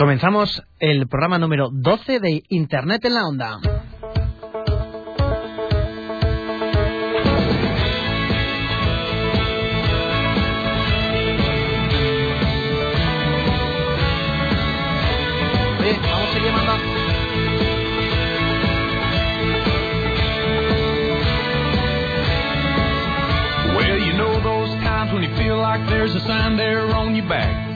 Comenzamos el programa número 12 de Internet en la Onda. Oye, vamos a Well, you know those times when you feel like there's a sign there on your back.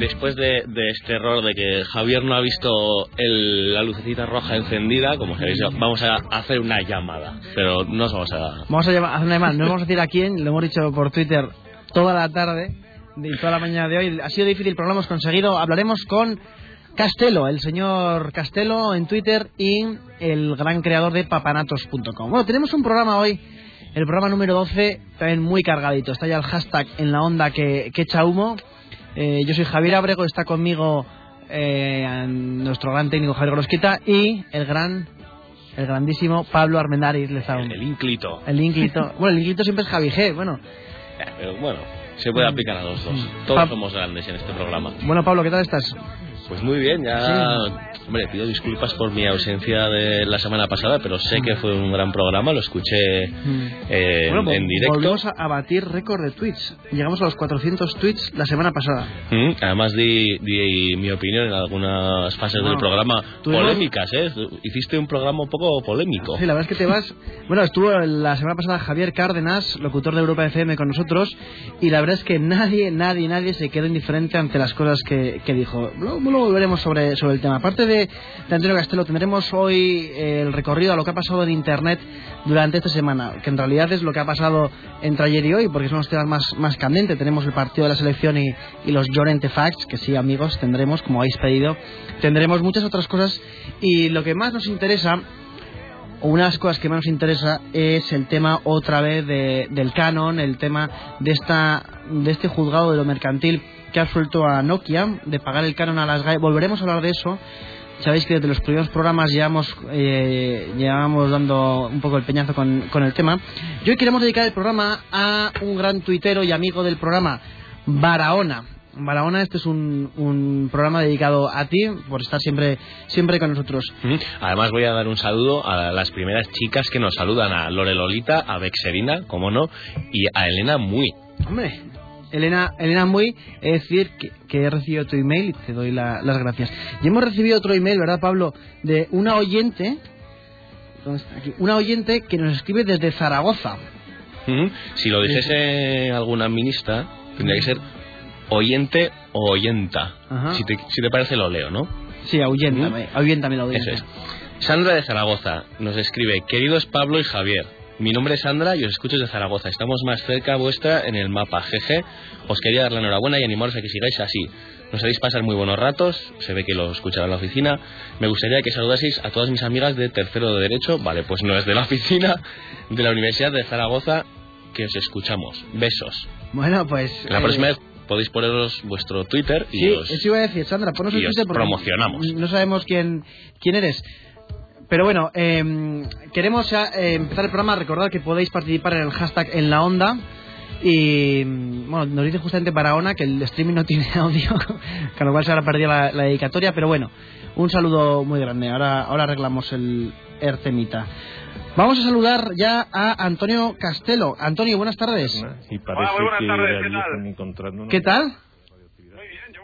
Después de, de este error de que Javier no ha visto el- la lucecita roja encendida, como sabéis, vamos a hacer una llamada. Pero no os vamos a... Vamos a llamar- hacer una llamada. No vamos a decir a quién, lo hemos dicho por Twitter toda la tarde y toda la mañana de hoy. Ha sido difícil, pero lo hemos conseguido. Hablaremos con Castelo, el señor Castelo en Twitter y el gran creador de papanatos.com. Bueno, tenemos un programa hoy, el programa número 12, también muy cargadito. Está ya el hashtag en la onda que, que echa humo. Eh, yo soy Javier Abrego, está conmigo eh, nuestro gran técnico Javier Grosquita y el gran, el grandísimo Pablo Armendariz Lezaun. El ínclito. El Inklito. Bueno, el Inklito siempre es Javi G. Bueno, Eh, Pero bueno, se puede aplicar a los dos. Todos Pab- somos grandes en este programa. bueno Pablo, ¿qué tal estás? Pues muy bien, ya... Hombre, pido disculpas por mi ausencia de la semana pasada, pero sé que fue un gran programa, lo escuché eh, Bueno, pues en directo. Volvemos a, batir récord de tweets. Llegamos a los 400 tweets la semana pasada. Mm, Además di, di mi opinión en algunas fases del programa polémicas, ¿eh? Hiciste un programa un poco polémico. Sí, la verdad es que te vas. Bueno, estuvo la semana pasada Javier Cárdenas, locutor de Europa FM, con nosotros, y la verdad es que nadie, nadie, nadie se quedó indiferente ante las cosas que, que dijo. Luego volveremos sobre, sobre el tema. Aparte de, Antonio Castelo, tendremos hoy eh, el recorrido a lo que ha pasado en Internet durante esta semana, que en realidad es lo que ha pasado entre ayer y hoy, porque son los temas más, más candentes. Tenemos el partido de la selección y, y los Llorente Facts, que sí, amigos, tendremos, como habéis pedido. Tendremos muchas otras cosas, y lo que más nos interesa o una de las cosas que más nos interesa es el tema otra vez de- del canon, el tema de esta de este juzgado de lo mercantil que ha suelto a Nokia de pagar el canon a las GAE. Volveremos a hablar de eso. Sabéis que desde los primeros programas llevamos, eh, llevamos dando un poco el peñazo con, con el tema. Y hoy queremos dedicar el programa a un gran tuitero y amigo del programa, Barahona. Barahona, este es un, un programa dedicado a ti por estar siempre, siempre con nosotros. Además voy a dar un saludo a las primeras chicas que nos saludan, a Lore Lolita, a Bexerina, como no, y a Elena Muy. Hombre, Elena, Elena Muy, es decir que, que he recibido tu email y te doy la- las gracias. Y hemos recibido otro email, ¿verdad, Pablo? De una oyente, una oyente que nos escribe desde Zaragoza. Mm. Si lo dijese algún administra, tendría que ser oyente o oyenta. Ajá. Si te, si te parece lo leo, ¿no? Sí, ahuyéntame, ahuyéntame la Eso oyente. es. Sandra de Zaragoza nos escribe, queridos Pablo y Javier, mi nombre es Sandra y os escucho desde Zaragoza. Estamos más cerca vuestra en el mapa. Jeje, os quería dar la enhorabuena y animaros a que sigáis así. Nos haréis pasar muy buenos ratos, se ve que lo escuchará en la oficina. Me gustaría que saludaseis a todas mis amigas de tercero de Derecho. Vale, pues no es de la oficina, de la Universidad de Zaragoza, que os escuchamos. Besos. Bueno, pues... La eh, próxima vez podéis poneros vuestro Twitter y Sí, os... eso iba a decir, Sandra, ponos el Twitter porque promocionamos. No sabemos quién, quién eres. Pero bueno, eh, queremos ya, eh, empezar el programa. Recordad que podéis participar en el hashtag en la onda. Y mm, bueno, nos dice justamente Barahona que el streaming no tiene audio, con lo cual se habrá perdido la, la dedicatoria. Pero bueno, un saludo muy grande. Ahora, ahora arreglamos el, el temita. Vamos a saludar ya a Antonio Castelo. Antonio, buenas tardes. Y parece muy buenas que tardes, ¿qué tal? ¿Qué tal? Muy bien, yo muy bien. ¿Y vosotros?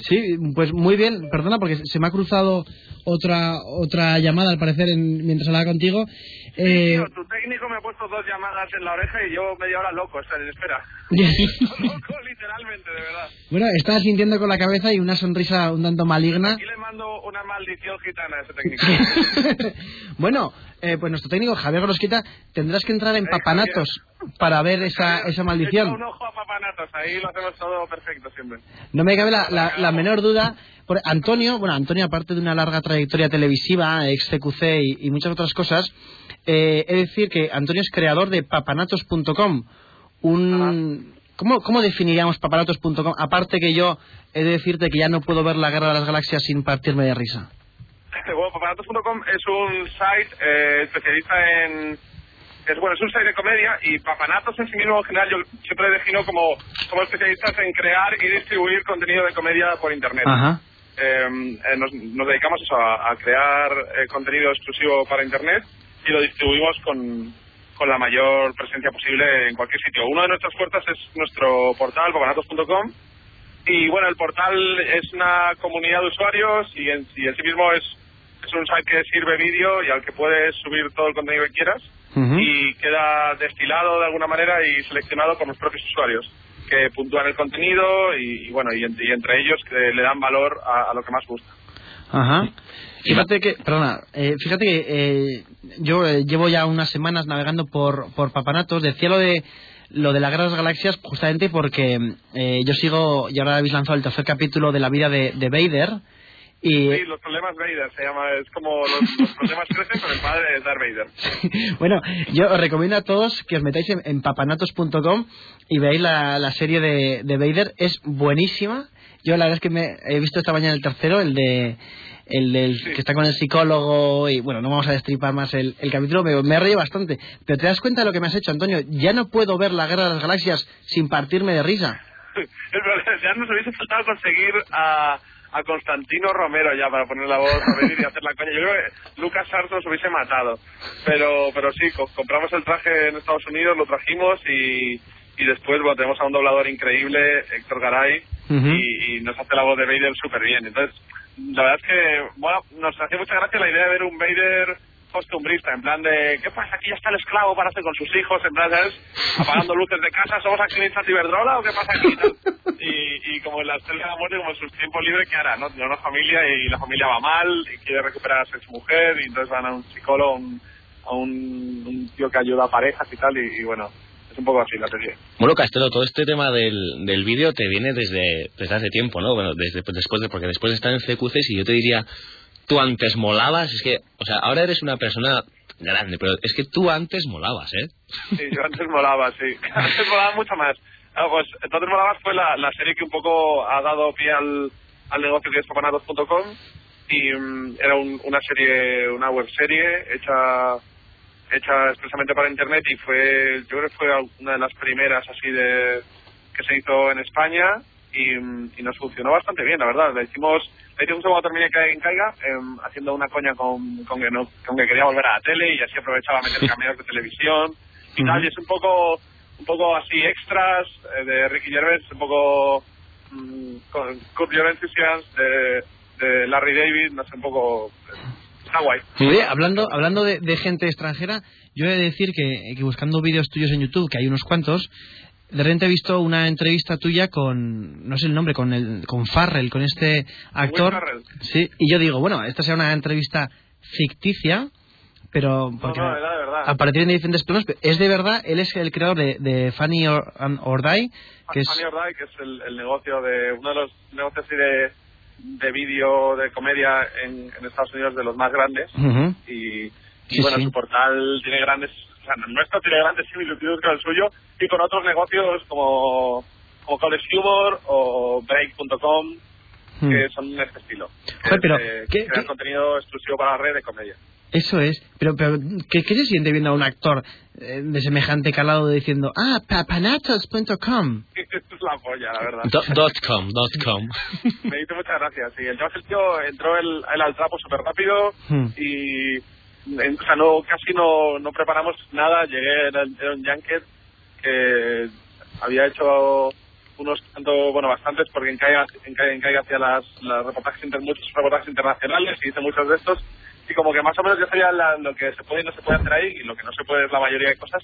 Sí, pues muy bien. Perdona porque se me ha cruzado otra otra llamada al parecer en- mientras hablaba contigo. Eh, Tío, tu técnico me ha puesto dos llamadas en la oreja y yo media hora loco, está en espera. loco, literalmente, de verdad. bueno, estaba sintiendo con la cabeza y una sonrisa un tanto maligna. Aquí le mando una maldición gitana a ese técnico. bueno, eh, pues nuestro técnico Javier Grosquita tendrás que entrar en papanatos para ver esa, esa maldición. un ojo a papanatos, ahí lo hacemos todo perfecto siempre. No me cabe la, la- la menor duda. Por Antonio, bueno, Antonio, aparte de una larga trayectoria televisiva, ex CQC y, y muchas otras cosas, eh, he de decir que Antonio es creador de papanatos.com. Un, ¿cómo, ¿Cómo definiríamos papanatos.com? Aparte que yo he de decirte que ya no puedo ver la guerra de las galaxias sin partirme de risa. Bueno, papanatos.com es un site eh, especialista en, es bueno, es un site de comedia y Papanatos en sí mismo en general yo siempre defino como, como especialistas en crear y distribuir contenido de comedia por internet. Ajá. Eh, eh, nos, nos dedicamos eso, a, a crear eh, contenido exclusivo para internet y lo distribuimos con, con la mayor presencia posible en cualquier sitio. Una de nuestras puertas es nuestro portal, papanatos.com, y bueno, el portal es una comunidad de usuarios y en, y en sí mismo es, es un site que sirve vídeo y al que puedes subir todo el contenido que quieras Ujú. y queda destilado de alguna manera y seleccionado por los propios usuarios que puntúan el contenido y, y bueno, y, y entre ellos que le dan valor a, a lo que más gusta. Ajá. Fíjate que, perdona, eh, fíjate que eh, yo eh, llevo ya unas semanas navegando por, por Papanatos. Decía lo de lo de la Guerra de las Galaxias justamente porque eh, yo sigo, y ahora habéis lanzado el tercer capítulo de la vida de, de Vader. Y Sí, los problemas Vader se llama, es como los, los problemas crecen con el padre de Darth Vader. bueno, yo os recomiendo a todos que os metáis en, en papanatos.com y veáis la, la serie de, de Vader. Es buenísima. Yo la verdad es que me he visto esta mañana el tercero, el de el del Sí. que está con el psicólogo y bueno, no vamos a destripar más el, el capítulo, me, me reído bastante. Pero te das cuenta de lo que me has hecho, Antonio. Ya no puedo ver la Guerra de las Galaxias sin partirme de risa. Ya nos hubiese faltado conseguir a, a Constantino Romero ya para poner la voz a venir y hacer la coña. Yo creo que Lucas Arts nos hubiese matado. Pero pero sí, co- compramos el traje en Estados Unidos, lo trajimos y, y después bueno, tenemos a un doblador increíble, Héctor Garay, y, y nos hace la voz de Vader súper bien. Entonces, la verdad es que bueno, nos hacía mucha gracia la idea de ver un Vader costumbrista, en plan de, ¿qué pasa? Aquí ya está el esclavo para hacer con sus hijos, en plan, ¿sabes? Apagando luces de casa, ¿somos accionistas de Iberdrola o qué pasa aquí? Y, como en la estrella de la muerte, como en sus tiempos libres, ¿qué hará? ¿no? Tiene una familia y la familia va mal y quiere recuperar a su mujer y entonces van a un psicólogo, un- a un, tío que ayuda a parejas y tal y, bueno, es un poco así la serie. Bueno, Castelo, todo este tema del, del vídeo te viene desde, desde hace tiempo, ¿no? Bueno, desde, después de, porque después de estar en CQC, si yo te diría, tú antes molabas, es que, o sea, ahora eres una persona grande, pero es que tú antes molabas, ¿eh? Sí, yo antes molaba, sí. Antes molaba mucho más. Ah, pues entonces molabas fue la, serie que un poco ha dado pie al, al negocio que es papanatos.com y mm, era un- una serie, una web serie hecha hecha expresamente para internet y fue, yo creo que fue una de las primeras así de que se hizo en España y, y nos funcionó bastante bien, la verdad. Le hicimos, le hicimos cuando terminé que en Caiga, em, haciendo una coña con, con, que no, con que quería volver a la tele y así aprovechaba meter cameos de televisión y tal. Y es un poco, un poco así extras eh, de Ricky Gervais, un poco mm, con Enthusiasm de, de Larry David, no sé, un poco... Está guay. Oye, hablando, hablando de, de gente extranjera, yo he de decir que, que buscando vídeos tuyos en YouTube, que hay unos cuantos, de repente he visto una entrevista tuya con, no sé el nombre, con el, con Farrell, con este actor. Farrell. Sí, y yo digo, bueno, esta será una entrevista ficticia, pero porque no, era de verdad. aparecer en diferentes planos, es de verdad, él es el creador de, de Funny or, or Die, que es... Funny or Die, que es el, el negocio de uno de los negocios de, de vídeo de comedia en, en Estados Unidos de los más grandes y, y Sí, bueno sí. su portal tiene grandes o sea nuestro tiene grandes similitudes con el suyo y con otros negocios como como College Humor o Break.com Hmm. que son de este estilo que Joder, pero, es, eh, ¿qué- crean qué- contenido exclusivo para la red de comedia Eso es, pero, pero ¿qué, qué se siente viendo a un actor eh, de semejante calado diciendo, ah, papanatos.com? es la polla la verdad Do- dot com, dot com. me hizo muchas gracias sí el el tío entró el, él al trapo súper rápido Hmm. y o sea no casi no, no preparamos nada. Llegué era, era un junket que había hecho unos tanto bueno bastantes porque en Caiga, en Caiga, en Caiga hacía las, las reportajes inter- muchos reportajes internacionales y hice muchos de estos. Y como que más o menos ya sabía la- lo que se puede y no se puede hacer ahí y lo que no se puede es la mayoría de cosas.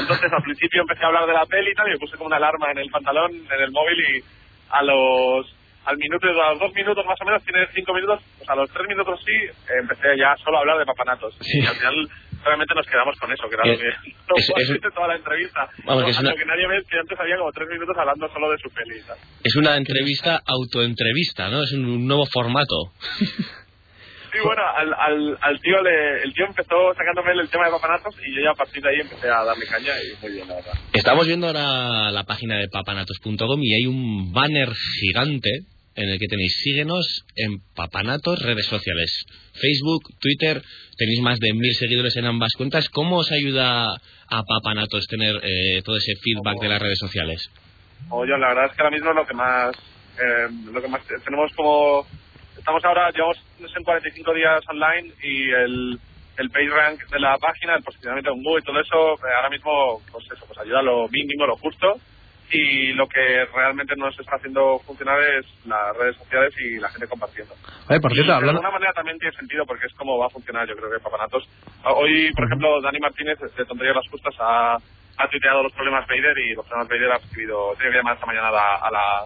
Entonces al principio empecé a hablar de la peli y tal puse como una alarma en el pantalón en el móvil y a los al minuto a los dos minutos más o menos tiene cinco minutos pues a los tres minutos sí eh, empecé ya solo a hablar de papanatos Sí. y al final realmente nos quedamos con eso que era Eh, lo que es- toda la entrevista Vamos, que es una- lo que nadie ve que antes había como tres minutos hablando solo de su peli tal. Es una entrevista autoentrevista, ¿no? Es un, un nuevo formato. Sí, bueno, al, al, al tío le, el tío empezó sacándome el tema de papanatos y yo ya a partir de ahí empecé a darle caña y muy bien, la verdad. Estamos viendo ahora la página de papanatos.com y hay un banner gigante en el que tenéis síguenos en Papanatos, redes sociales, Facebook, Twitter, tenéis más de mil seguidores en ambas cuentas. ¿Cómo os ayuda a Papanatos tener eh, todo ese feedback de las redes sociales? Oye, la verdad es que ahora mismo lo que más, eh, lo que más tenemos como, estamos ahora, llevamos en 45 días online y el, el page rank de la página, el posicionamiento en Google y todo eso, eh, ahora mismo, pues eso, pues ayuda a lo mínimo, lo justo y lo que realmente nos está haciendo funcionar es las redes sociales y la gente compartiendo. Por cierto, Y de hablando... alguna manera también tiene sentido porque es como va a funcionar, yo creo que Papanatos. Hoy, por ejemplo, Dani Martínez de Tonterías las Justas ha, ha tuiteado los problemas Vader y los problemas Vader ha escrito, tiene que llamar esta mañana a, la, a, la-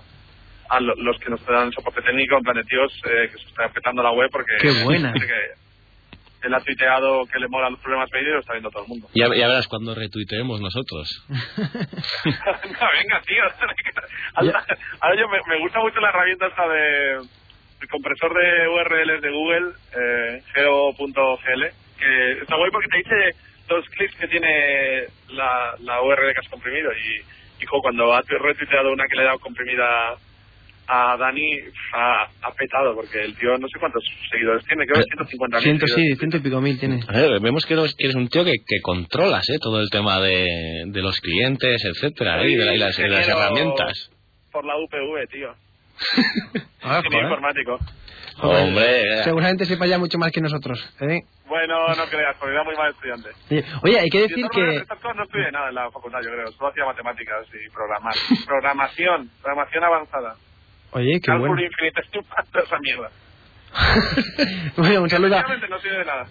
a lo- los que nos dan soporte técnico, en plan de tíos, eh, que se está petando la web porque Qué buena. dice que él ha tuiteado que le molan los problemas Vader y lo está viendo todo el mundo. Ya, ya verás cuando retuiteemos nosotros. no, venga, tío. Ahora ahora yo me, me gusta mucho la herramienta esta de el compresor de URLs de Google, eh, geo.gl, que está guay porque te dice los clics que tiene la, la URL que has comprimido. Y, y jo, cuando ha retuiteado una que le he dado comprimida a Dani, ha, ha petado, porque el tío no sé cuántos seguidores tiene, creo que 150 Ciento, sí, ciento y pico mil tiene. A ver, vemos que eres, un tío que, que controlas ¿eh? todo el tema de, de los clientes, etcétera, ¿eh? y, de la- y las, y las Ingeniero herramientas. Por la UPV, tío. Ah, informático. Joder, Hombre, eh. Seguramente sepa ya mucho más que nosotros. ¿eh? Bueno, no creas, porque era muy mal estudiante. Oye, hay que decir que... No estudié nada en la facultad, yo creo. Solo hacía matemáticas y programar. Programación, programación avanzada. Oye, qué Cálculo bueno. infinitesimal, toda esa mierda. bueno, un saludo a,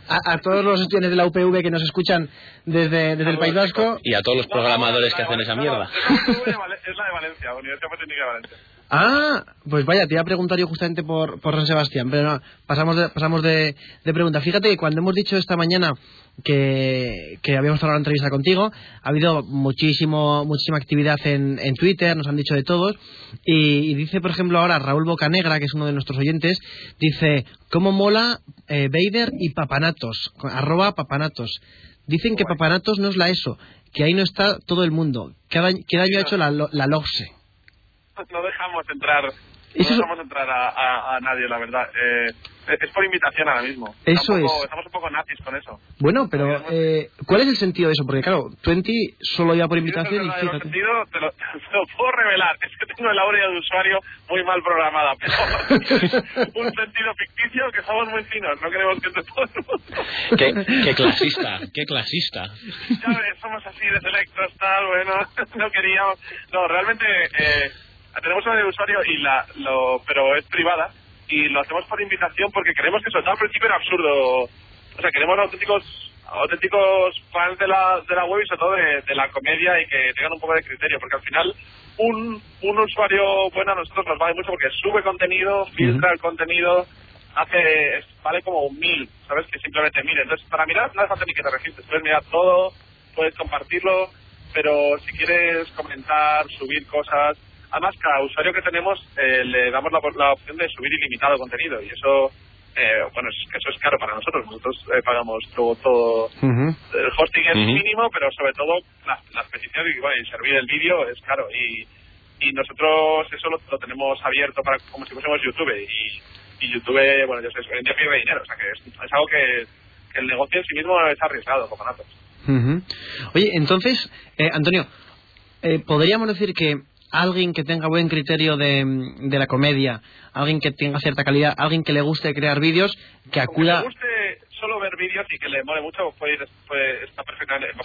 a- a todos los estudiantes de la UPV que nos escuchan desde, desde el País Vasco. Y a todos los programadores que hacen esa mierda. es la de Valencia, Universidad Politécnica de Valencia. Ah, pues vaya, te iba a preguntar yo justamente por, por San Sebastián, pero no, pasamos de, pasamos de, de pregunta. Fíjate que cuando hemos dicho esta mañana que, que habíamos cerrado la entrevista contigo, ha habido muchísimo, muchísima actividad en, en Twitter, nos han dicho de todos, y, y dice, por ejemplo, ahora Raúl Bocanegra, que es uno de nuestros oyentes, dice, ¿cómo mola eh, Vader y Papanatos? Arroba Papanatos. Dicen que Papanatos no es la ESO, que ahí no está todo el mundo. ¿Qué daño, qué daño ha hecho la, la LOGSE? No dejamos entrar, no dejamos entrar a, a- a nadie, la verdad. Eh, es por invitación ahora mismo. Eso es. Estamos un poco nazis con eso. Bueno, pero eh, ¿cuál es el sentido de eso? Porque claro, Twenty solo iba por invitación y fíjate. sentido, te lo, te lo puedo revelar. Es que tengo el áurea de usuario muy mal programada. Pero un sentido ficticio que somos muy finos. No queremos que te todo el mundo. Qué, qué clasista, qué clasista. Ya ves, somos así de selectos, tal, bueno, no queríamos. No, realmente eh, tenemos una de usuario y la, lo, pero es privada y lo hacemos por invitación porque creemos que eso al principio era absurdo. O sea, queremos auténticos auténticos fans de la, de la web y sobre todo de, de la comedia y que tengan un poco de criterio, porque al final un, un usuario bueno a nosotros nos vale mucho porque sube contenido, filtra el contenido, hace vale como un mil, ¿sabes? Que simplemente mire. Entonces, para mirar no hace falta ni que te registres, puedes mirar todo, puedes compartirlo, pero si quieres comentar, subir cosas, además cada usuario que tenemos eh, le damos la, la opción de subir ilimitado contenido y eso, eh, bueno, es- eso es caro para nosotros, nosotros eh, pagamos todo, el hosting es mínimo, pero sobre todo las, las peticiones y, bueno, y servir el vídeo es caro. Y, y nosotros eso lo, lo tenemos abierto para como si fuésemos YouTube. Y, y YouTube, bueno, yo sé, hoy en día pierde dinero. O sea, que es, es algo que, que el negocio en sí mismo es arriesgado, como datos. Ujú. Oye, entonces, eh, Antonio, eh, podríamos decir que alguien que tenga buen criterio de, de la comedia, alguien que tenga cierta calidad, alguien que le guste crear vídeos, que Aunque le acuda. guste solo ver vídeos y que le mole mucho, puede ir, puede- está perfectamente. En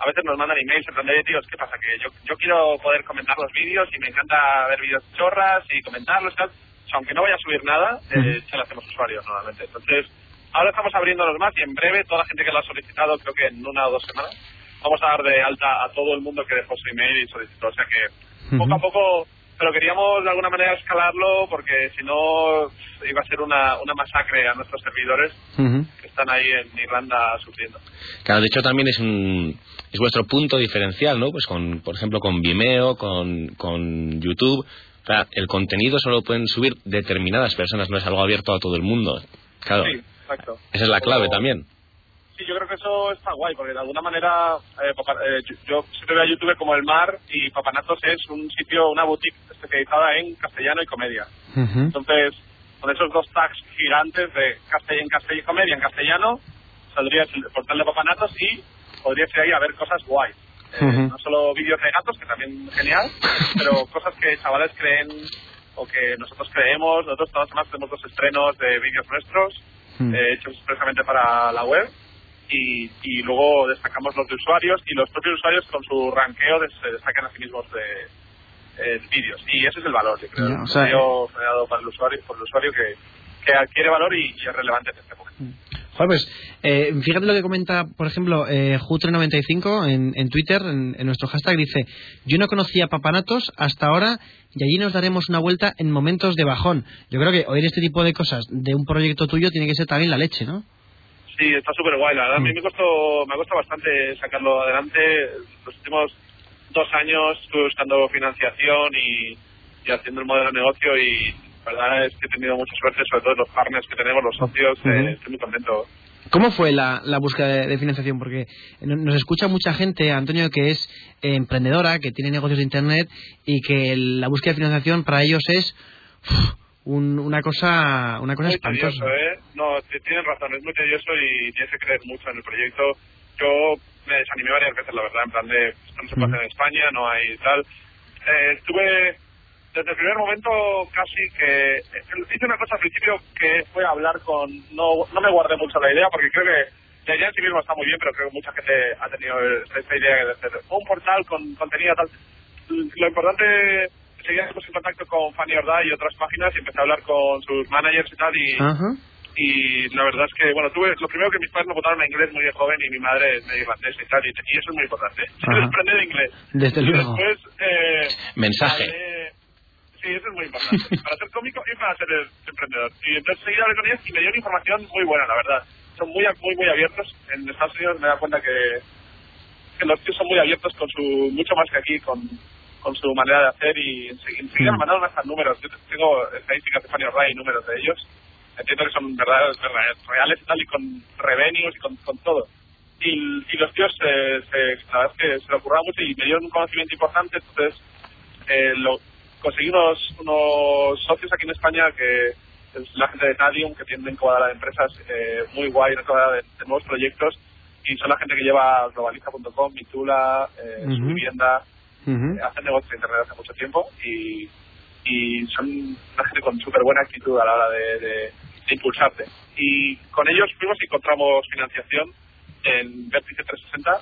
a veces nos mandan emails en plan de, "Oye, tíos, ¿qué pasa? Que yo, yo quiero poder comentar los vídeos y me encanta ver vídeos chorras y comentarlos y tal. O sea, aunque no vaya a subir nada, eh, se lo hacemos usuarios normalmente. Entonces, ahora estamos abriéndonos más y en breve toda la gente que lo ha solicitado, creo que en una o dos semanas, vamos a dar de alta a todo el mundo que dejó su email y solicitó. O sea que poco a poco, pero queríamos de alguna manera escalarlo porque si no iba a ser una, una masacre a nuestros servidores que están ahí en Irlanda sufriendo. Claro, de hecho también es un es vuestro punto diferencial, ¿no? Pues con, por ejemplo, con Vimeo, con, con YouTube. O sea, el contenido solo pueden subir determinadas personas, no es algo abierto a todo el mundo. Claro, Sí, exacto. esa es la clave Como- también. Sí, yo creo que eso está guay, porque de alguna manera eh, eh, yo, yo siempre veo a YouTube como el mar y Papanatos es un sitio, una boutique especializada en castellano y comedia. Entonces, con esos dos tags gigantes de castell en castellano y comedia en castellano, saldrías el portal de Papanatos y podrías ir ahí a ver cosas guays. Eh. No solo vídeos de gatos, que también genial, pero cosas que chavales creen o que nosotros creemos. Nosotros todas las semanas tenemos dos estrenos de vídeos nuestros Mm. eh, hechos expresamente para la web y, y luego destacamos los de usuarios y los propios usuarios con su ranqueo se destacan a sí mismos de eh, vídeos y ese es el valor yo creo el o sea, contenido generado para el usuario por el usuario que, que adquiere valor y, y es relevante en este momento Joder, pues eh, fíjate lo que comenta, por ejemplo, eh, Jutre95 en, en Twitter, en, en nuestro hashtag, dice, yo no conocía Papanatos hasta ahora y allí nos daremos una vuelta en momentos de bajón. Yo creo que oír este tipo de cosas de un proyecto tuyo tiene que ser también la leche, ¿no? Sí, está súper guay, la verdad. A mí Mm. me costó, me ha costado bastante sacarlo adelante. Los últimos dos años estuve buscando financiación y, y haciendo el modelo de negocio y la verdad es que he tenido mucha suerte, sobre todo los partners que tenemos, los socios, eh, Ujú. estoy muy contento. ¿Cómo fue la, la búsqueda de, de financiación? Porque no- nos escucha mucha gente, Antonio, que es eh, emprendedora, que tiene negocios de Internet y que el- la búsqueda de financiación para ellos es uf, un- una cosa una cosa muy espantosa. tedioso, ¿eh? No, tienen razón, es muy tedioso y tienes que creer mucho en el proyecto. Yo me desanimé varias veces, la verdad, en plan de, esto no se puede Ujú. hacer en España, no hay tal. Eh, estuve, desde el primer momento casi que, eh, hice una cosa al principio que fue hablar con, no, no me guardé mucho la idea porque creo que la idea en sí misma está muy bien, pero creo que mucha gente ha tenido esta idea de hacer un portal con contenido tal. Lo importante, seguíamos en contacto con Fanny Ordá y otras páginas y empecé a hablar con sus managers y tal y, Ajá. y la verdad es que, bueno, tuve, lo primero que mis padres me botaron a inglés muy de joven y mi madre es medio irlandesa y tal, y, y eso es muy importante. Aprender inglés. Desde y luego. después, eh, Mensaje. hablé- sí, eso es muy importante. para ser cómico y para ser emprendedor. Y entonces seguí hablando con ellos y me dieron información muy buena, la verdad. Son muy, muy, muy abiertos. En Estados Unidos me da cuenta que, que los tíos son muy abiertos con su, mucho más que aquí, con, con su manera de hacer y enseguida, me mandaron hasta números. Yo tengo estadísticas de Fanny O'Reilly y números de ellos. Entiendo que son verdad, verdad- reales y tal, y con revenues y con, con todo. Y, y los tíos, eh, se, la verdad es que se lo ocurraba mucho y me dieron un conocimiento importante. Entonces, eh, lo, conseguí unos, unos socios aquí en España que es la gente de Tadium, que tienen incubadora de empresas eh, muy guay, incubadora de, de nuevos proyectos. Y son la gente que lleva globaliza.com, Mitula, eh, Ujú. su vivienda, Eh, hacen negocios de internet hace mucho tiempo y, y son una gente con súper buena actitud a la hora de, de- de impulsarte. Y con ellos fuimos y encontramos financiación en Vértice 360,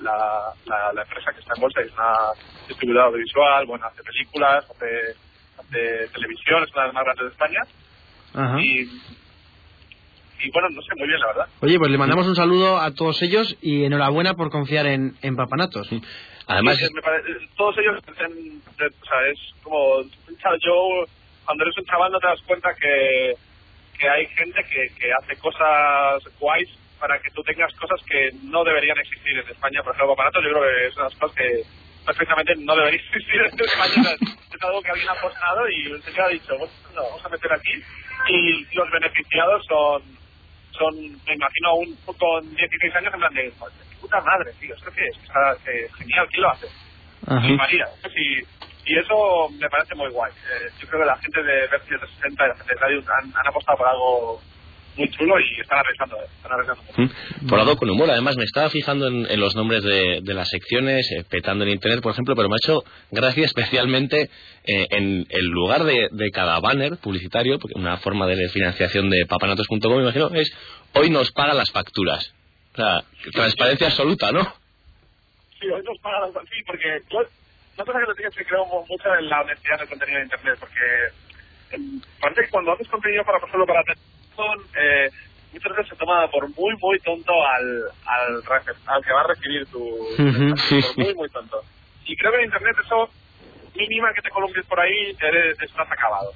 la, la, la empresa que está en bolsa, es una distribuidora audiovisual, bueno, hace películas, hace, hace televisión, es una de las más grandes de España. Y, y bueno, no sé muy bien, la verdad. Oye, pues le mandamos un saludo a todos ellos y enhorabuena por confiar en, en Papanatos. Además, Sí, me pare- todos ellos de- o sea, es como, ¿sabes? yo, cuando eres un chaval no te das cuenta que, que hay gente que, que hace cosas guays para que tú tengas cosas que no deberían existir en España. Por ejemplo, aparatos yo creo que es una de las cosas que perfectamente no debería existir en España. es algo que alguien ha apostado y el señor ha dicho, bueno, no, vamos a meter aquí. Y los beneficiados son, son me imagino, un con 16 años en plan de, "Joder, qué puta madre, tío, ¿esto qué es? Está, eh, genial, ¿quién lo hace? Y María. Y, y eso me parece muy guay. Eh, yo creo que la gente de Vertice 360 y la gente de Radio han, han apostado por algo muy chulo y están arriesgando, eh, están. Mm. Por lado con humor, además me estaba fijando en, en los nombres de, de las secciones, eh, petando en internet, por ejemplo, pero me ha hecho gracia especialmente eh, en el lugar de, de cada banner publicitario, porque una forma de financiación de papanatos.com, me imagino, es hoy nos pagan las facturas. O sea, transparencia absoluta, ¿no? Sí, hoy nos pagan las- Sí, porque yo, una cosa que te digo es que creo mu- mucho en la honestidad del contenido de Internet, porque parece que cuando haces contenido para, por ejemplo, para televisión, eh, muchas veces se toma por muy, muy tonto al, al, al que va a recibir tu... Ujú. por muy, muy tonto. Y creo que en Internet eso, mínima que te columpies por ahí, eres, estás acabado.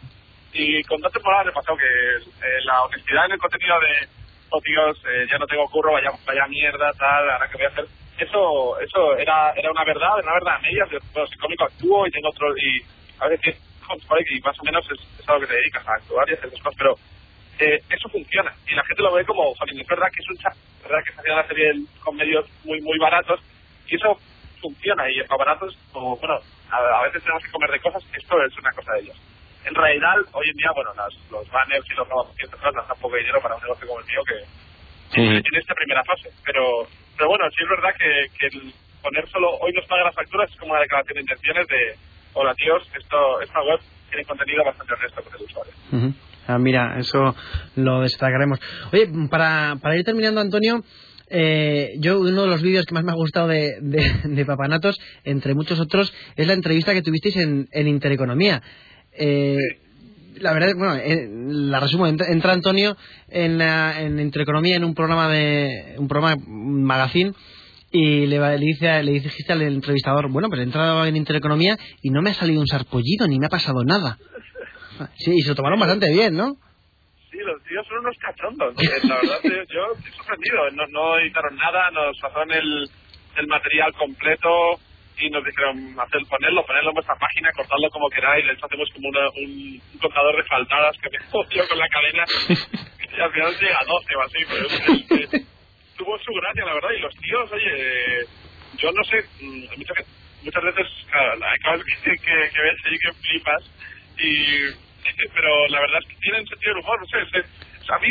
Y con dos temporadas me pasó que eh, la honestidad en el contenido de, oh eh, ya no tengo curro, vaya, vaya mierda, tal, ahora que voy a hacer. Eso eso era era una verdad, una verdad a medias. Bueno, soy cómico, actúo y tengo otro. Y a veces y más o menos es, es a lo que te dedicas, a actuar y hacer cosas, pero eh, eso funciona. Y la gente lo ve como, joder, es verdad que es un chat, es verdad que se hacía una serie con medios muy, muy baratos, y eso funciona. Y para baratos, como, bueno, a, a veces tenemos que comer de cosas, esto es una cosa de ellos. En realidad, hoy en día, bueno, las, los banners y los grabaciones nos dan poco dinero para un negocio como el mío que en, en esta primera fase. Pero, pero bueno, sí es verdad que, que el poner solo hoy nos paga las facturas es como una declaración de intenciones de, hola tíos, esto, esta web tiene contenido bastante honesto con el usuario. Ah, mira, eso lo destacaremos. Oye, para, para ir terminando, Antonio, eh, yo uno de los vídeos que más me ha gustado de, de, de Papanatos, entre muchos otros, es la entrevista que tuvisteis en, en Intereconomía. Eh, la verdad, bueno, eh, la resumo. Entra, Antonio en, la- en Intereconomía en un programa de un programa un magazine y le, le dice le dijiste al entrevistador, bueno, pues he entrado en Intereconomía y no me ha salido un sarpullido ni me ha pasado nada. Sí, y se lo tomaron bastante bien, ¿no? Sí, los tíos son unos cachondos. Eh, La verdad, yo, yo estoy sorprendido. No, no editaron nada, nos pasaron el, el material completo y nos dijeron hacer, ponerlo, ponerlo en vuestra página, cortarlo como queráis. Hecho, hacemos como una- un, un contador de faltadas que me jodió con la cadena y al final llega a 12 o así. Pero es- es- es- tuvo su gracia, la verdad. Y los tíos, oye, yo no sé, mm, muchas, muchas veces claro, la- acabas que, que, que ves ahí que flipas y pero la verdad es que tienen sentido del humor, no sé, es- a mí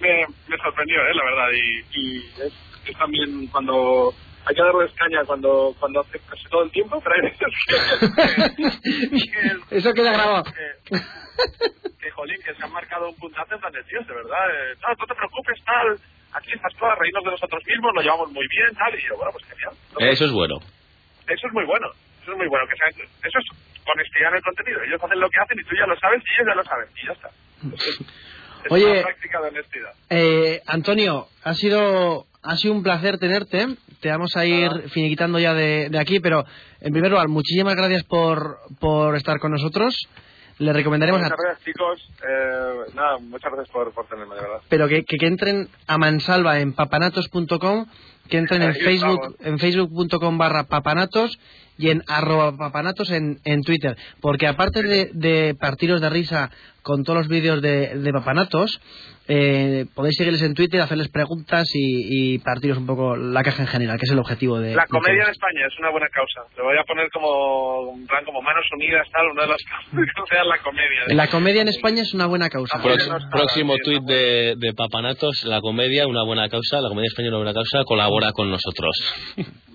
me, me sorprendió, ¿eh? la verdad, y, y es, es también cuando hay que darles caña cuando cuando hace casi todo el tiempo, pero hay veces que, que- Eso queda grabado. que, que, jolín, que se han marcado un puntazo en plan de tíos, de verdad, eh, no, no te preocupes, tal, aquí estás a reírnos de nosotros mismos, lo llevamos muy bien, tal, y yo, bueno, pues genial. No Eso es bueno. eso es muy bueno, eso es muy bueno, que sea- eso es honestidad en el contenido, ellos hacen lo que hacen y tú ya lo sabes y ellos ya lo saben, y ya está. Es, es Oye. una práctica de honestidad. Eh, Antonio, ha sido ha sido un placer tenerte. Te vamos a ir finiquitando ya de, de aquí, pero en primer lugar, muchísimas gracias por, por estar con nosotros. Le recomendaremos a, Muchas gracias, chicos. Eh, nada, muchas gracias por, por tenerme, de verdad. pero que, que, que entren a mansalva en papanatos.com, que entren en Facebook en facebook.com barra papanatos y en arroba papanatos en, en Twitter. Porque aparte de, de partiros de risa con todos los vídeos de, de papanatos, eh, podéis seguirles en Twitter, hacerles preguntas y, y partiros un poco la caja en general, que es el objetivo de... La de comedia en. España es una buena causa. Le voy a poner como, en plan, como manos unidas, tal, una de las causas sea la comedia. La comedia en España es una buena causa. Está próximo tuit de Papanatos, la comedia, una buena causa, la comedia española, una buena causa, colabora con nosotros.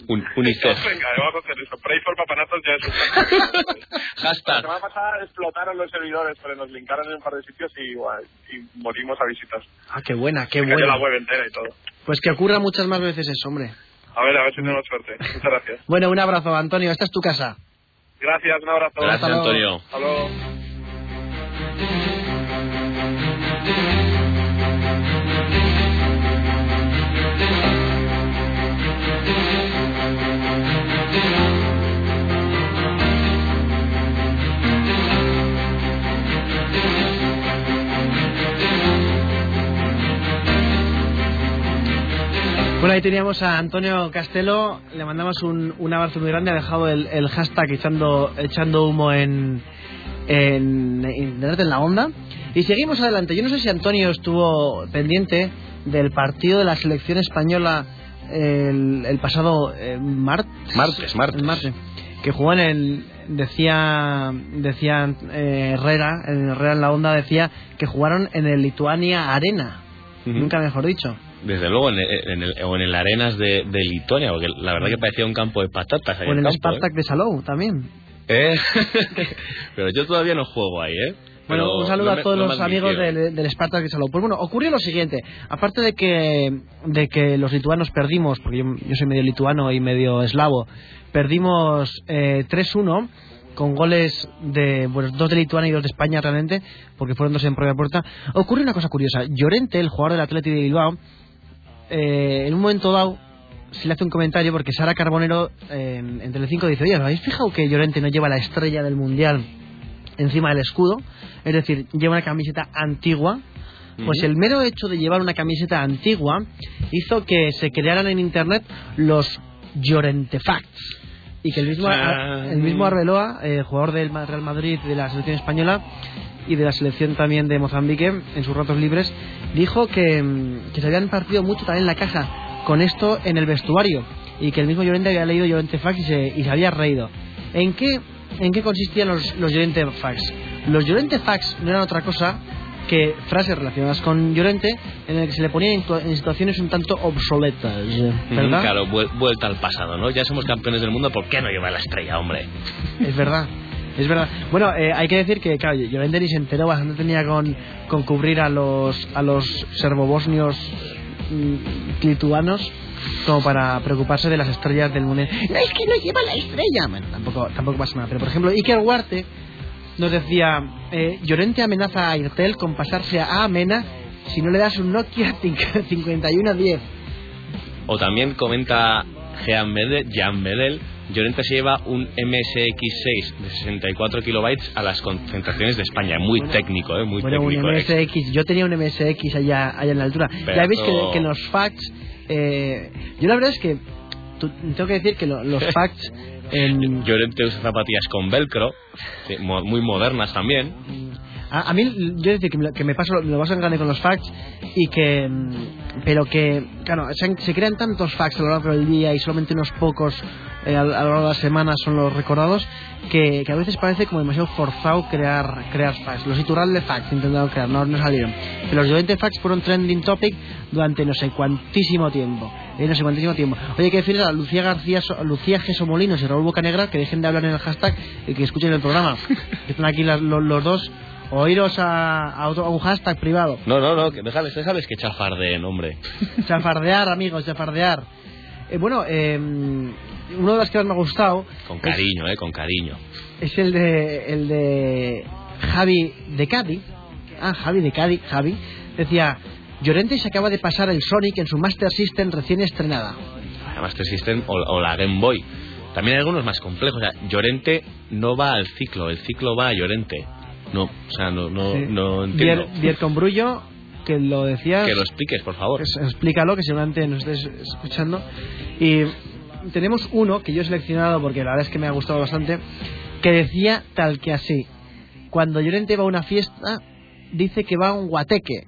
Un, UNICEF. Venga, vamos a hacer eso. Pray for papanatos ya es un... La Hashtag. semana pasada explotaron los servidores, pero nos linkaron en un par de sitios y, guay, y morimos a visitas. Ah, qué buena, qué Se buena. la web entera y todo. Pues que ocurra muchas más veces eso, hombre. A ver, a ver si tenemos suerte. Muchas gracias. Bueno, un abrazo, Antonio. Esta es tu casa. Gracias, un abrazo. Gracias, Hasta. Antonio. Hasta luego. Bueno, ahí teníamos a Antonio Castelo. Le mandamos un, abrazo muy grande. Ha dejado el, el hashtag echando, echando humo en, en Internet en la onda. Y seguimos adelante. Yo no sé si Antonio estuvo pendiente del partido de la selección española el, el pasado eh, mar- Martes, martes. el martes, que jugó en el decía decía eh, Herrera en Herrera en la onda decía que jugaron en el Lituania Arena nunca mejor dicho Desde luego, en el, en el- o en el Arenas de, de Lituania, porque la verdad que parecía un campo de patatas. o en el campo, Spartak de Salou también ¿eh? ¿Eh? Pero yo todavía no juego ahí, ¿eh? Bueno, Pero un saludo no a todos no los amigos del, del Spartak de Salou. Pues bueno, ocurrió lo siguiente. Aparte de que, de que los lituanos perdimos, porque yo, yo soy medio lituano y medio eslavo, perdimos eh, 3-1 con goles de, bueno, dos de Lituania y dos de España realmente, porque fueron dos en propia puerta. Ocurre una cosa curiosa. Llorente, el jugador del Atleti de Bilbao, eh, en un momento dado se le hace un comentario porque Sara Carbonero eh, en, Telecinco dice, oye, ¿os habéis fijado que Llorente no lleva la estrella del Mundial encima del escudo? Es decir, lleva una camiseta antigua. Pues el mero hecho de llevar una camiseta antigua hizo que se crearan en internet los Llorente Facts. y que el mismo, Chan. el mismo Arbeloa, eh, jugador del Real Madrid de la selección española y de la selección también de Mozambique en sus ratos libres, dijo que, mm, que se habían partido mucho también la caja con esto en el vestuario y que el mismo Llorente había leído Llorente Fax y se, y se había reído. ¿En qué, ¿En qué consistían los, los Llorente Fax? Los Llorente Fax no eran otra cosa que frases relacionadas con Llorente en las que se le ponían en, en situaciones un tanto obsoletas, ¿verdad? Claro, vuel- vuelta al pasado, ¿no? Ya somos campeones del mundo, ¿por qué no lleva la estrella, hombre? Es verdad. Es verdad. Bueno, eh, hay que decir que, claro, Llorente ni se enteró bastante tenía con, con cubrir a los, a los serbobosnios mm, lituanos como para preocuparse de las estrellas del mundial. No, es que no lleva la estrella. Bueno, tampoco, tampoco pasa nada. Pero, por ejemplo, Iker Huarte nos decía, eh, Llorente amenaza a Irtel con pasarse a Amena si no le das un Nokia 5110. O también comenta Jean Bedel, Jean Bedel, Llorente se lleva un MSX6 de 64 kilobytes a las concentraciones de España. Muy Bueno, técnico, ¿eh? Muy bueno, un técnico. ¿eh? MSX, yo tenía un MSX allá, allá en la altura. Pero- Ya veis que, que los facts, eh, yo la verdad es que tengo que decir que lo- los facts en, Llorente usa zapatillas con velcro, muy modernas también. a, a mí yo decir que me, lo- que me paso me lo paso en grande con los facts y que mm, pero que claro se, se crean tantos facts a lo largo del día y solamente unos pocos eh, a, a lo largo de la semana son los recordados que, que a veces parece como demasiado forzado crear crear facts los Iturral de facts intentaron crear no, no salieron pero los Llorente facts fueron trending topic durante no sé cuantísimo tiempo eh, no sé cuantísimo tiempo oye hay que decirle a Lucía García So- Lucía Geso Molinos y Raúl Bocanegra que dejen de hablar en el hashtag y que escuchen el programa que están aquí las- los, los dos o iros a, a, otro- a un hashtag privado. No, no, no, que déjales, déjales que chafardeen, hombre. Chafardear, amigos, chafardear. Eh, bueno, eh, uno de los que más me ha gustado Con es- cariño, ¿eh? Con cariño. es, el de el de Javi de Cádiz. Ah, Javi de Cádiz, Javi. Decía, Llorente se acaba de pasar el Sonic en su Master System recién estrenada. La Master System o, o la Game Boy. También hay algunos más complejos. O sea, Llorente no va al ciclo, el ciclo va a Llorente. No, o sea, no, no, Sí. no entiendo. Dier, Dier con Brullo, que lo decías... Que lo expliques, por favor. Pues explícalo, que seguramente nos estés escuchando. Y tenemos uno que yo he seleccionado porque la verdad es que me ha gustado bastante, que decía tal que así. Cuando Llorente va a una fiesta, dice que va a un guateque.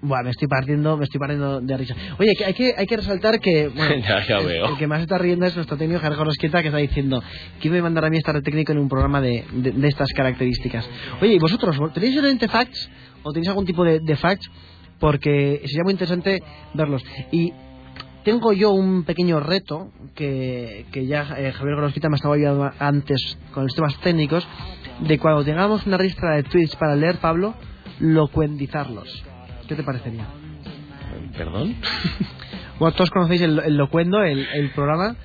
Buah, me estoy partiendo, me estoy partiendo de risa. Oye, que hay que, hay que resaltar que, bueno, Ya, ya el, veo. el que más está riendo es nuestro técnico Gerardo Rosqueta, que está diciendo que a mandar a mí estar de técnico en un programa de, de, de estas características. Oye, ¿y vosotros tenéis Llorente facts o tenéis algún tipo de, de facts? Porque sería muy interesante verlos. Y tengo yo un pequeño reto que, que ya eh, Javier Gorosquita me estaba ayudando antes con los temas técnicos, de cuando tengamos una lista de tweets para leer, Pablo, locuendizarlos. ¿Qué te parecería? ¿Perdón? Bueno, todos conocéis el, el Locuendo, el, el programa,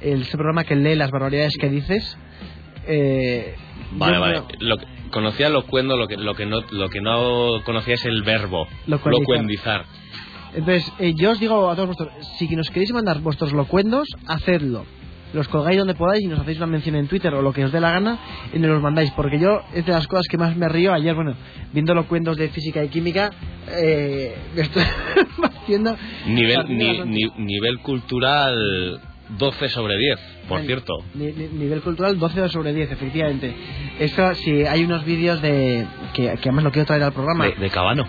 el, ese programa que lee las barbaridades que dices. Eh, Vale, vale. Lo conocía locuendo, lo que, lo, que no, lo que no conocía es el verbo. Locuendizar. Entonces, eh, yo os digo a todos vosotros, si nos queréis mandar vuestros locuendos, hacedlo. Los colgáis donde podáis y nos hacéis una mención en Twitter o lo que os dé la gana y nos los mandáis. Porque yo, es de las cosas que más me río ayer, bueno, viendo locuendos de física y química, eh, me estoy haciendo... Nivel, ni- ni- nivel cultural 12 sobre 10, por Ay, cierto. ni- ni- nivel cultural 12 sobre 10, efectivamente. Eso, si hay unos vídeos de. Que, que además lo quiero traer al programa. De, de Cabano.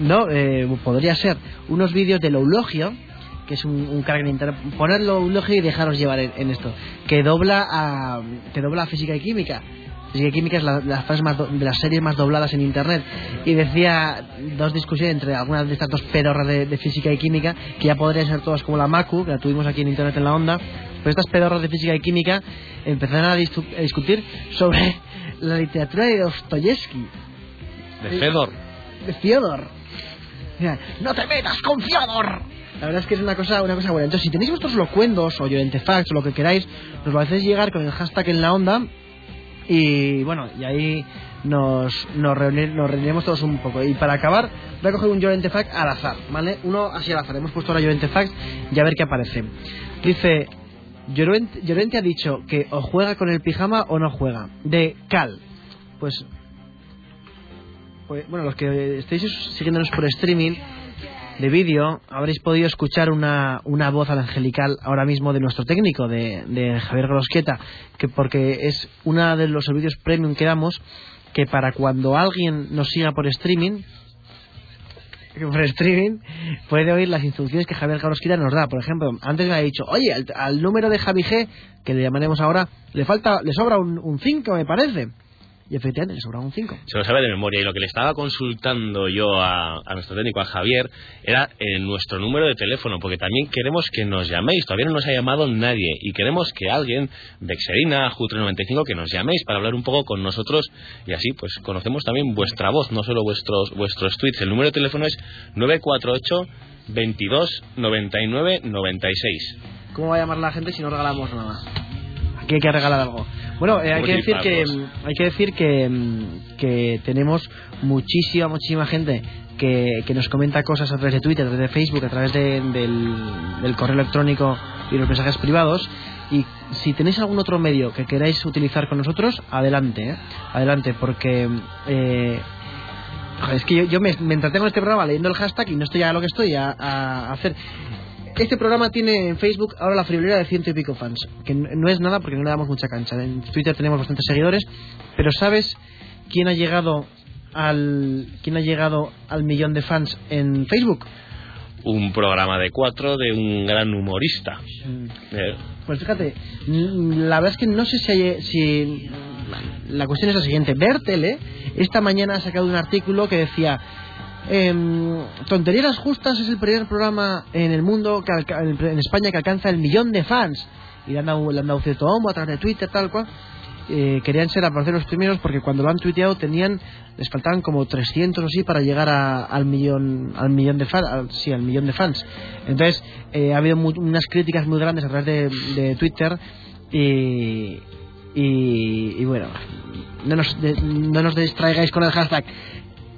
No, eh, podría ser. Unos vídeos del Eulogio, que es un, un crack en internet. Ponerlo Eulogio y dejaros llevar en, en esto. Que dobla a. Que dobla a física y química. Física y química es la, la fase más do- de las series más dobladas en internet. Y decía dos discusiones entre algunas de estas dos pedorras de, de física y química, que ya podrían ser todas como la Macu, que la tuvimos aquí en internet en la onda. Pero estas pedorras de física y química empezaron a, a discutir sobre la literatura de Dostoyevsky De Fedor. de. Mira, no te metas con Fiodor. La verdad es que es una cosa, una cosa buena. Entonces, si tenéis vuestros locuendos o Llorente Facts o lo que queráis, nos lo hacéis llegar con el hashtag en la onda. Y bueno, y ahí nos, nos, reunir- nos reuniremos todos un poco. Y para acabar, voy a coger un Llorente Fact al azar, ¿vale? Uno así al azar. Hemos puesto ahora Llorente Facts y a ver qué aparece. Dice, Llorente, Llorente ha dicho que o juega con el pijama o no juega. De Cal. Pues pues, bueno, los que estéis siguiéndonos por streaming, de vídeo, habréis podido escuchar una, una voz angelical ahora mismo de nuestro técnico, de, de Javier Grosqueta, que porque es uno de los servicios premium que damos, que para cuando alguien nos siga por streaming, por streaming, puede oír las instrucciones que Javier Grosqueta nos da. Por ejemplo, antes me ha dicho, oye, al, al número de Javi G, que le llamaremos ahora, le falta, le sobra un 5, me parece y efectivamente le sobraba un 5. Se lo sabe de memoria y lo que le estaba consultando yo a, a nuestro técnico, a Javier, era en nuestro número de teléfono, porque también queremos que nos llaméis. Todavía no nos ha llamado nadie y queremos que alguien de Exerina, Jutre95, que nos llaméis para hablar un poco con nosotros y así pues conocemos también vuestra voz, no solo vuestros, vuestros tweets. El número de teléfono es 948 22 99 96. ¿Cómo va a llamar la gente si no regalamos nada? Aquí hay que regalar algo. Bueno, eh, hay, que decir que, hay que decir que, mm, que tenemos muchísima, muchísima gente que, que, nos comenta cosas a través de Twitter, a través de Facebook, a través de, del, del, correo electrónico y los mensajes privados. Y si tenéis algún otro medio que queráis utilizar con nosotros, adelante, ¿eh? adelante, porque eh, es que yo, yo me, me, entretengo en este programa leyendo el hashtag y no estoy a lo que estoy a, a hacer. Este programa tiene en Facebook ahora la friolera de ciento y pico fans, que no es nada porque no le damos mucha cancha. En Twitter tenemos bastantes seguidores, pero ¿sabes quién ha llegado al quién ha llegado al millón de fans en Facebook? Un programa de cuatro de un gran humorista. Mm. Eh. Pues fíjate, la verdad es que no sé si, hay, si la cuestión es la siguiente. Ver tele esta mañana ha sacado un artículo que decía eh, Tonterías Justas es el primer programa en el mundo, que, en España, que alcanza el millón de fans. Y le han dado, le han dado cierto homo a través de Twitter, tal cual. Eh, querían ser, aparecer los primeros, porque cuando lo han tuiteado tenían, les faltaban como 300 o así para llegar a, al millón, al millón de fans, sí, al millón de fans. Entonces, eh, ha habido muy, unas críticas muy grandes a través de, de Twitter y, y, y, bueno, no nos, de, no nos distraigáis con el hashtag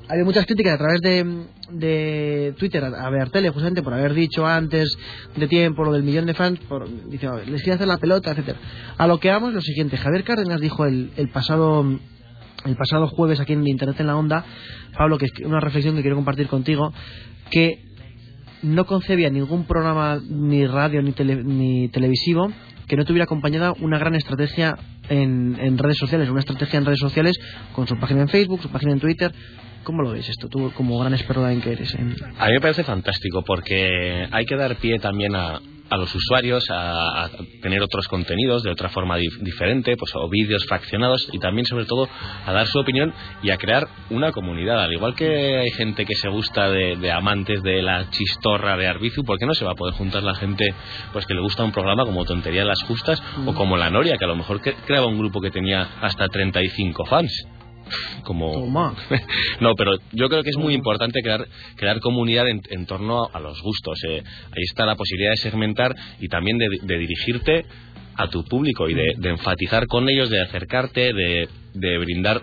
ha habido muchas críticas a través de, de Twitter a, a justamente por haber dicho antes de tiempo lo del millón de fans, por, dice, les quiere hacer la pelota, etcétera. A lo que vamos lo siguiente, Javier Cárdenas dijo el, el pasado el pasado jueves aquí en Internet en la Onda, Pablo, que es una reflexión que quiero compartir contigo, que no concebía ningún programa ni radio ni, tele, ni televisivo que no tuviera acompañada una gran estrategia en, en, redes sociales, una estrategia en redes sociales con su página en Facebook, su página en Twitter. ¿Cómo lo ves esto, tú como gran experto en que eres? En... A mí me parece fantástico porque hay que dar pie también a, a los usuarios a, a, tener otros contenidos de otra forma dif diferente, pues o vídeos fraccionados y también sobre todo a dar su opinión y a crear una comunidad. Al igual que hay gente que se gusta de, de amantes de la chistorra de Arbizu, ¿por qué no se va a poder juntar la gente pues que le gusta un programa como Tontería de las Justas mm. o como La Noria, que a lo mejor creaba un grupo que tenía hasta 35 fans? Como no pero yo creo que es muy importante crear crear comunidad en, en torno a, a, los gustos eh. ahí está la posibilidad de segmentar y también de, de dirigirte a tu público y de, de, enfatizar con ellos de acercarte de, de brindar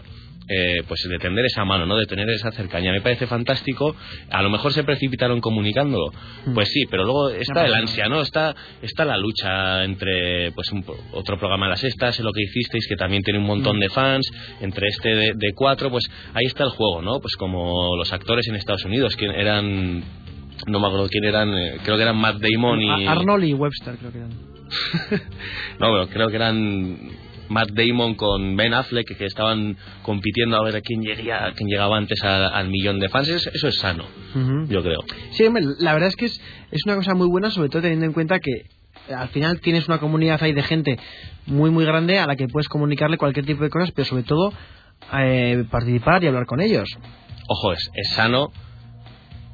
eh, pues de tender esa mano, ¿no? De tener esa cercanía. Me parece fantástico. A lo mejor se precipitaron comunicándolo. Pues sí, pero luego está el ansia, ¿no? Está, está la lucha entre, pues, un, otro programa de las sextas, lo que hicisteis, que también tiene un montón de fans, entre este de, de cuatro, pues ahí está el juego, ¿no? Pues como los actores en Estados Unidos, que eran no me acuerdo quién eran, eh, creo que eran Matt Damon y... Arnold y Webster creo que eran. no, pero creo que eran Matt Damon con Ben Affleck que estaban compitiendo a ver quién, llegaría, quién llegaba antes al millón de fans. Eso es sano, uh -huh. yo creo. Sí, la verdad es que es, es una cosa muy buena, sobre todo teniendo en cuenta que al final tienes una comunidad ahí de gente muy, muy grande a la que puedes comunicarle cualquier tipo de cosas, pero sobre todo eh, participar y hablar con ellos. Ojo, es, es sano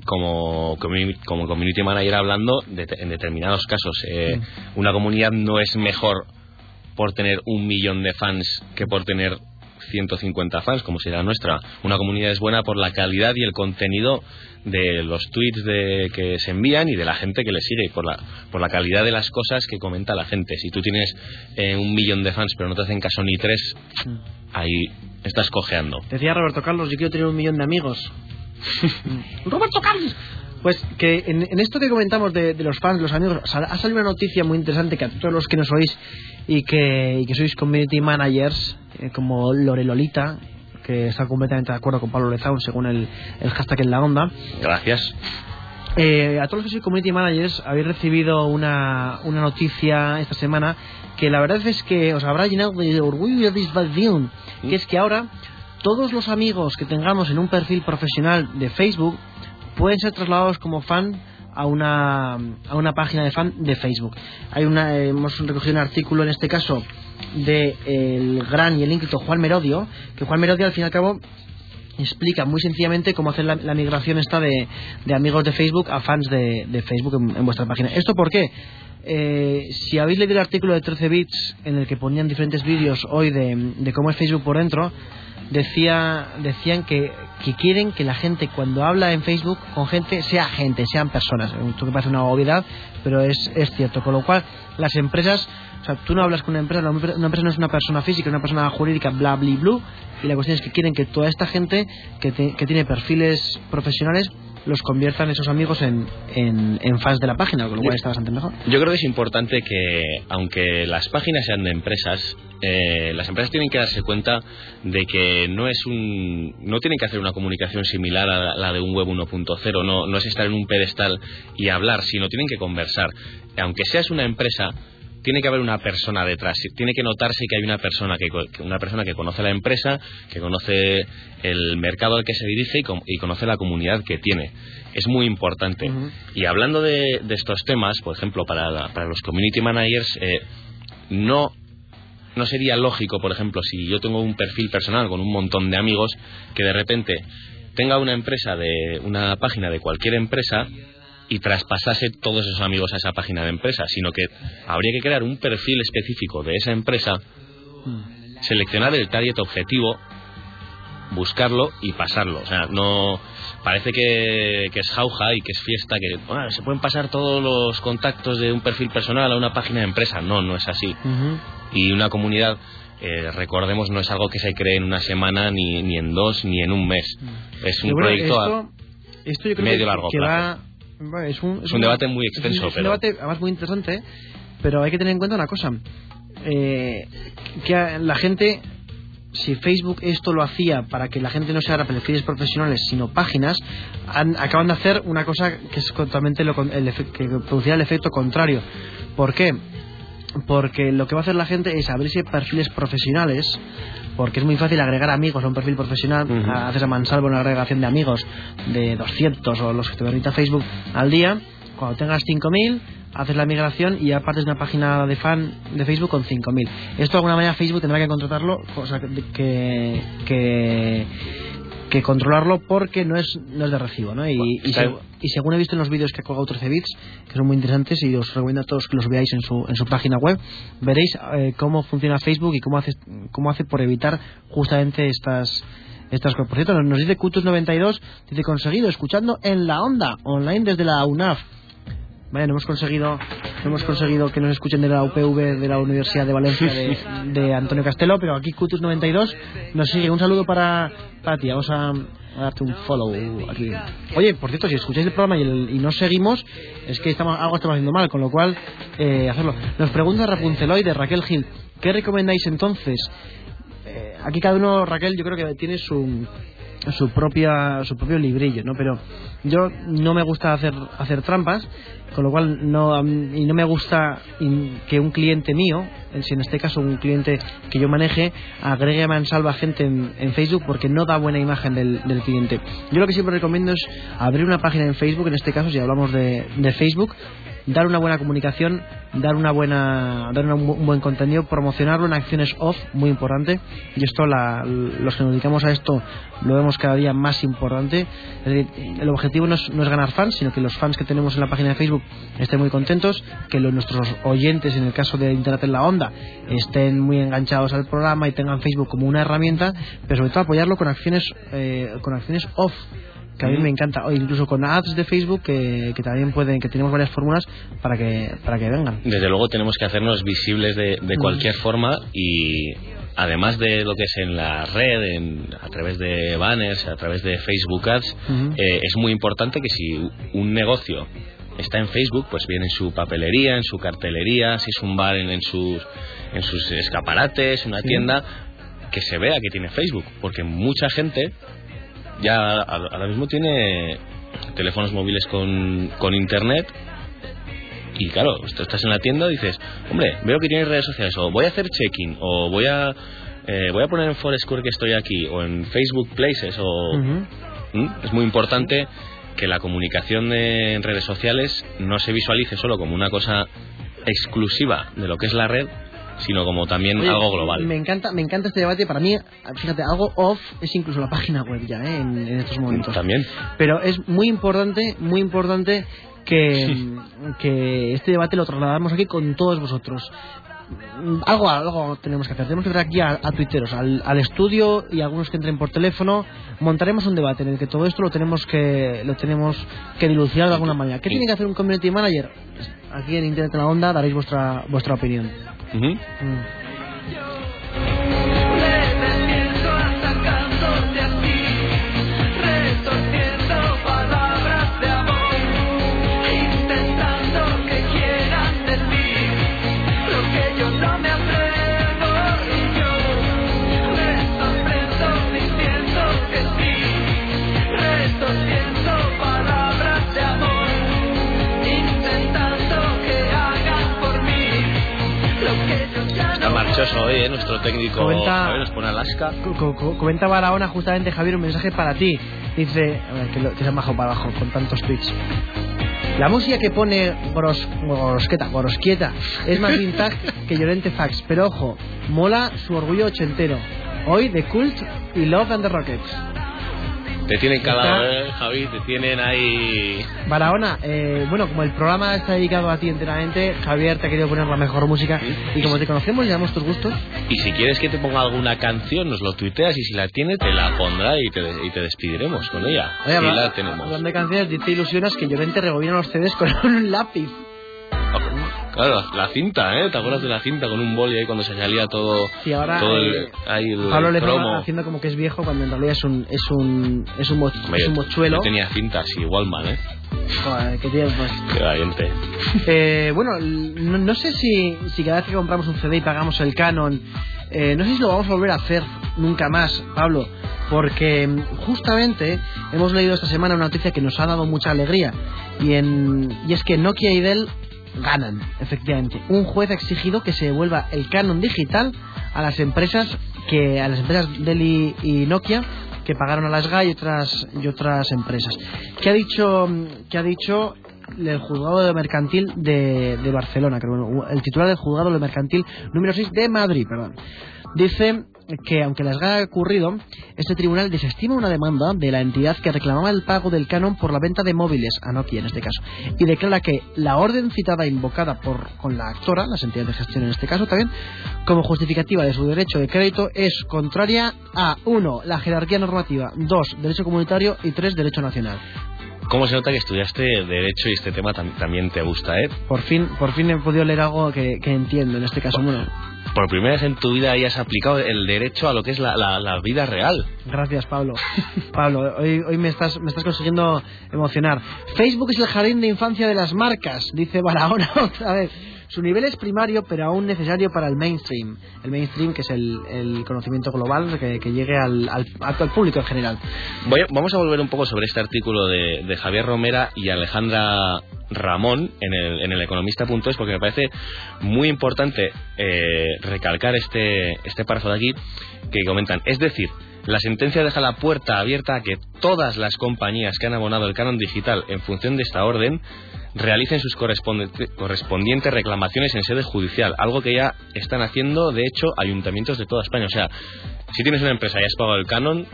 como, como community manager hablando de, en determinados casos. Eh, mm. Una comunidad no es mejor por tener un millón de fans que por tener 150 fans, como será nuestra. Una comunidad es buena por la calidad y el contenido de los tweets de, que se envían y de la gente que le sigue y por la, por la calidad de las cosas que comenta la gente. Si tú tienes eh, un millón de fans pero no te hacen caso ni tres, mm. ahí estás cojeando. Decía Roberto Carlos, yo quiero tener un millón de amigos. Roberto Carlos. Pues que en, en, esto que comentamos de, de, los fans, los amigos, ha salido una noticia muy interesante que a todos los que nos oís y que, y que sois community managers, eh, como Lorelolita, que está completamente de acuerdo con Pablo Lezaun según el, el hashtag en la onda. Gracias. Eh, a todos los que sois community managers habéis recibido una, una noticia esta semana que la verdad es que os habrá llenado de orgullo y de satisfacción, que es que ahora todos los amigos que tengamos en un perfil profesional de Facebook pueden ser trasladados como fan a una, a una página de fan de Facebook. Hay una, eh, hemos recogido un artículo en este caso de el gran y el ínclito Juan Merodio, que Juan Merodio al fin y al cabo explica muy sencillamente cómo hacer la, migración esta de, de amigos de Facebook a fans de, de Facebook en, en vuestra página. ¿Esto por qué? Eh, si habéis leído el artículo de 13 bits en el que ponían diferentes vídeos hoy de, de cómo es Facebook por dentro, decía, decían que, que quieren que la gente cuando habla en Facebook con gente sea gente, sean personas. Esto que parece una obviedad, pero es, es cierto. Con lo cual, las empresas, o sea, tú no hablas con una empresa, una empresa no es una persona física, es una persona jurídica, bla, bla, bla. Y la cuestión es que quieren que toda esta gente que, te- que tiene perfiles profesionales los conviertan esos amigos en, en, en fans de la página, con lo cual está bastante mejor. Yo creo que es importante que, aunque las páginas sean de empresas, eh, las empresas tienen que darse cuenta de que no es un, no tienen que hacer una comunicación similar a la de un web 1.0, no, no es estar en un pedestal y hablar, sino tienen que conversar. Aunque seas una empresa, tiene que haber una persona detrás, tiene que notarse que hay una persona que, una persona que conoce la empresa, que conoce el mercado al que se dirige y, conoce la comunidad que tiene. Es muy importante. Y hablando de, de estos temas, por ejemplo, para, la- para los community managers, eh, no, no sería lógico, por ejemplo, si yo tengo un perfil personal con un montón de amigos, que de repente tenga una empresa de una página de cualquier empresa y traspasase todos esos amigos a esa página de empresa, sino que habría que crear un perfil específico de esa empresa, seleccionar el target objetivo, buscarlo y pasarlo. O sea, no parece que, que es jauja y que es fiesta, que bueno, se pueden pasar todos los contactos de un perfil personal a una página de empresa. No, no es así. Y una comunidad, eh, recordemos, no es algo que se cree en una semana, ni, ni en dos, ni en un mes. Es un bueno, proyecto... a- esto, esto yo creo medio que, largo que plazo. va, es un, Es un debate muy extenso, es un, pero- debate además muy interesante, pero hay que tener en cuenta una cosa. Eh, que la gente, si Facebook esto lo hacía para que la gente no se haga perfiles profesionales, sino páginas, han- acaban de hacer una cosa que es totalmente lo, el que producirá el efecto contrario. ¿Por qué? Porque lo que va a hacer la gente es abrirse perfiles profesionales, porque es muy fácil agregar amigos a un perfil profesional, haces a mansalvo una agregación de amigos de 200 o los que te permita Facebook al día, cuando tengas 5000 haces la migración y aparte es una página de fan de Facebook con 5000. Esto de alguna manera Facebook tendrá que contratarlo, cosa que, que, que, controlarlo porque no es, no es de recibo, ¿no? Y, y, seg- y según he visto en los vídeos que ha colgado 13 bits, que son muy interesantes y os recomiendo a todos que los veáis en su, en su página web, veréis eh, cómo funciona Facebook y cómo hace, cómo hace por evitar justamente estas estas cosas. Por cierto, nos- nos dice Cutus92, dice conseguido, escuchando en la onda, online desde la UNAF. Vale, no hemos conseguido, hemos conseguido que nos escuchen de la UPV de la Universidad de Valencia de, Antonio Castelo, pero aquí Cutus92 nos sigue. Un saludo para, para ti. Vamos a, darte un follow aquí. Oye, por cierto, si escucháis el programa y, el- y no seguimos, es que estamos, algo estamos haciendo mal, con lo cual, eh, hacerlo. Nos pregunta Rapunceloy de Raquel Gil, ¿qué recomendáis entonces? Eh, aquí cada uno, Raquel, yo creo que tiene su su propia su propio librillo, ¿no? Pero yo no me gusta hacer hacer trampas, con lo cual no y no me gusta que un cliente mío, si en este caso un cliente que yo maneje, agregue a mansalva gente en, en Facebook porque no da buena imagen del, del cliente. Yo lo que siempre recomiendo es abrir una página en Facebook, en este caso si hablamos de, de Facebook, dar una buena comunicación, dar una buena, dar una- un buen contenido, promocionarlo en acciones off, muy importante. Y esto, la- los que nos dedicamos a esto, lo vemos cada día más importante. Es decir, el objetivo no es, no es ganar fans, sino que los fans que tenemos en la página de Facebook estén muy contentos, que los- nuestros oyentes, en el caso de Internet en la Onda, estén muy enganchados al programa y tengan Facebook como una herramienta, pero sobre todo apoyarlo con acciones, eh, con acciones off que a mí me encanta. O incluso con ads de Facebook que, que también pueden que tenemos varias fórmulas para que para que vengan. Desde luego tenemos que hacernos visibles de, de cualquier forma y además de lo que es en la red, en- a través de banners, a través de Facebook Ads, eh, es muy importante que si un negocio está en Facebook, pues viene en su papelería, en su cartelería, si es un bar en, en sus, en sus escaparates, una Sí. tienda, que se vea que tiene Facebook, porque mucha gente ya ahora mismo tiene teléfonos móviles con, con internet. Y claro, tú estás en la tienda y dices, hombre, veo que tienes redes sociales, o voy a hacer check-in, o voy a eh, voy a poner en Foursquare que estoy aquí, o en Facebook Places, o... ¿Mm? Es muy importante que la comunicación de- en redes sociales no se visualice solo como una cosa exclusiva de lo que es la red, sino como también Oye, algo global. Me encanta, me encanta este debate. Para mí, fíjate, algo off es incluso la página web ya, ¿eh? en, en estos momentos. También. Pero es muy importante, muy importante que, que este debate lo trasladamos aquí con todos vosotros. Algo, algo tenemos que hacer. Tenemos que traer aquí a, a tuiteros, al, al estudio y algunos que entren por teléfono. Montaremos un debate en el que todo esto lo tenemos que lo tenemos que dilucidar de alguna manera. ¿Qué tiene que hacer un community manager? Aquí en Internet en la Onda daréis vuestra vuestra opinión. Ujú. Mm. Hoy, ¿eh? Nuestro técnico Comenta- Javier nos pone Alaska. Co- co- co- Comenta Barahona justamente, Javier, un mensaje para ti. Dice, a ver, que, lo, que se han bajado para abajo con tantos tweets. La música que pone Goros, Gorosqueta, Gorosquieta es más vintage que Llorente Fax, pero ojo, mola su orgullo ochentero. Hoy The Cult y Love and the Rockets. Te tienen calado, ¿eh, Javi? Te tienen ahí... Barahona, eh, bueno, como el programa está dedicado a ti enteramente, Javier te ha querido poner la mejor música y como te conocemos y damos tus gustos, Y si quieres que te ponga alguna canción, nos lo tuiteas y si la tiene, te la pondrá y te, y te despediremos con ella. Oye, la tenemos. hablando de canciones, te ilusionas que Llorente rebobina los CDs con un lápiz. Claro, la, cinta, ¿eh? ¿Te acuerdas de la cinta con un boli ahí cuando se salía todo, Sí, ahora, todo eh, el, ahí el, Pablo le cromo? haciendo como que es viejo cuando en realidad es un es un es un, mo- Hombre, es un mochuelo yo tenía cintas y Wallman, ¿eh? Joder, que tiene, pues. Qué valiente. Eh, bueno, no sé si, si cada vez que compramos un CD y pagamos el canon, eh, no sé si lo vamos a volver a hacer nunca más, Pablo, porque mm, justamente hemos leído esta semana una noticia que nos ha dado mucha alegría y, en, y es que Nokia y Dell ganan, efectivamente. Un juez ha exigido que se devuelva el canon digital a las empresas que a las empresas Dell y, Nokia que pagaron a las GAI y otras y otras empresas. ¿Qué ha dicho qué ha dicho el juzgado de mercantil de, de Barcelona, creo, el titular del juzgado de mercantil número 6 de Madrid, perdón. Dice que aunque las ha ocurrido, este tribunal desestima una demanda de la entidad que reclamaba el pago del canon por la venta de móviles, a Nokia en este caso, y declara que la orden citada invocada por con la actora, las entidades de gestión en este caso también, como justificativa de su derecho de crédito es contraria a 1. la jerarquía normativa, 2. derecho comunitario y 3. derecho nacional. ¿Cómo se nota que estudiaste Derecho y este tema tam- también te gusta, eh? Por fin, por fin he podido leer algo que, que entiendo en este caso. Bueno, Por primera vez en tu vida hayas aplicado el derecho a lo que es la, la, vida real. gracias Pablo. Pablo, hoy, hoy me estás me estás consiguiendo emocionar. Facebook es el jardín de infancia de las marcas, dice Barahona otra vez. Su nivel es primario, pero aún necesario para el mainstream. El mainstream, que es el, conocimiento global que, llegue al, al, público en general. Voy vamos a volver un poco sobre este artículo de, de Javier Romera y Alejandra Ramón en el, en el economista.es porque me parece muy importante eh, recalcar este, este párrafo de aquí que comentan. Es decir, la sentencia deja la puerta abierta a que todas las compañías que han abonado el canon digital en función de esta orden realicen sus correspondiente- correspondientes reclamaciones en sede judicial, algo que ya están haciendo, de hecho, ayuntamientos de toda España. O sea, si tienes una empresa y has pagado el canon,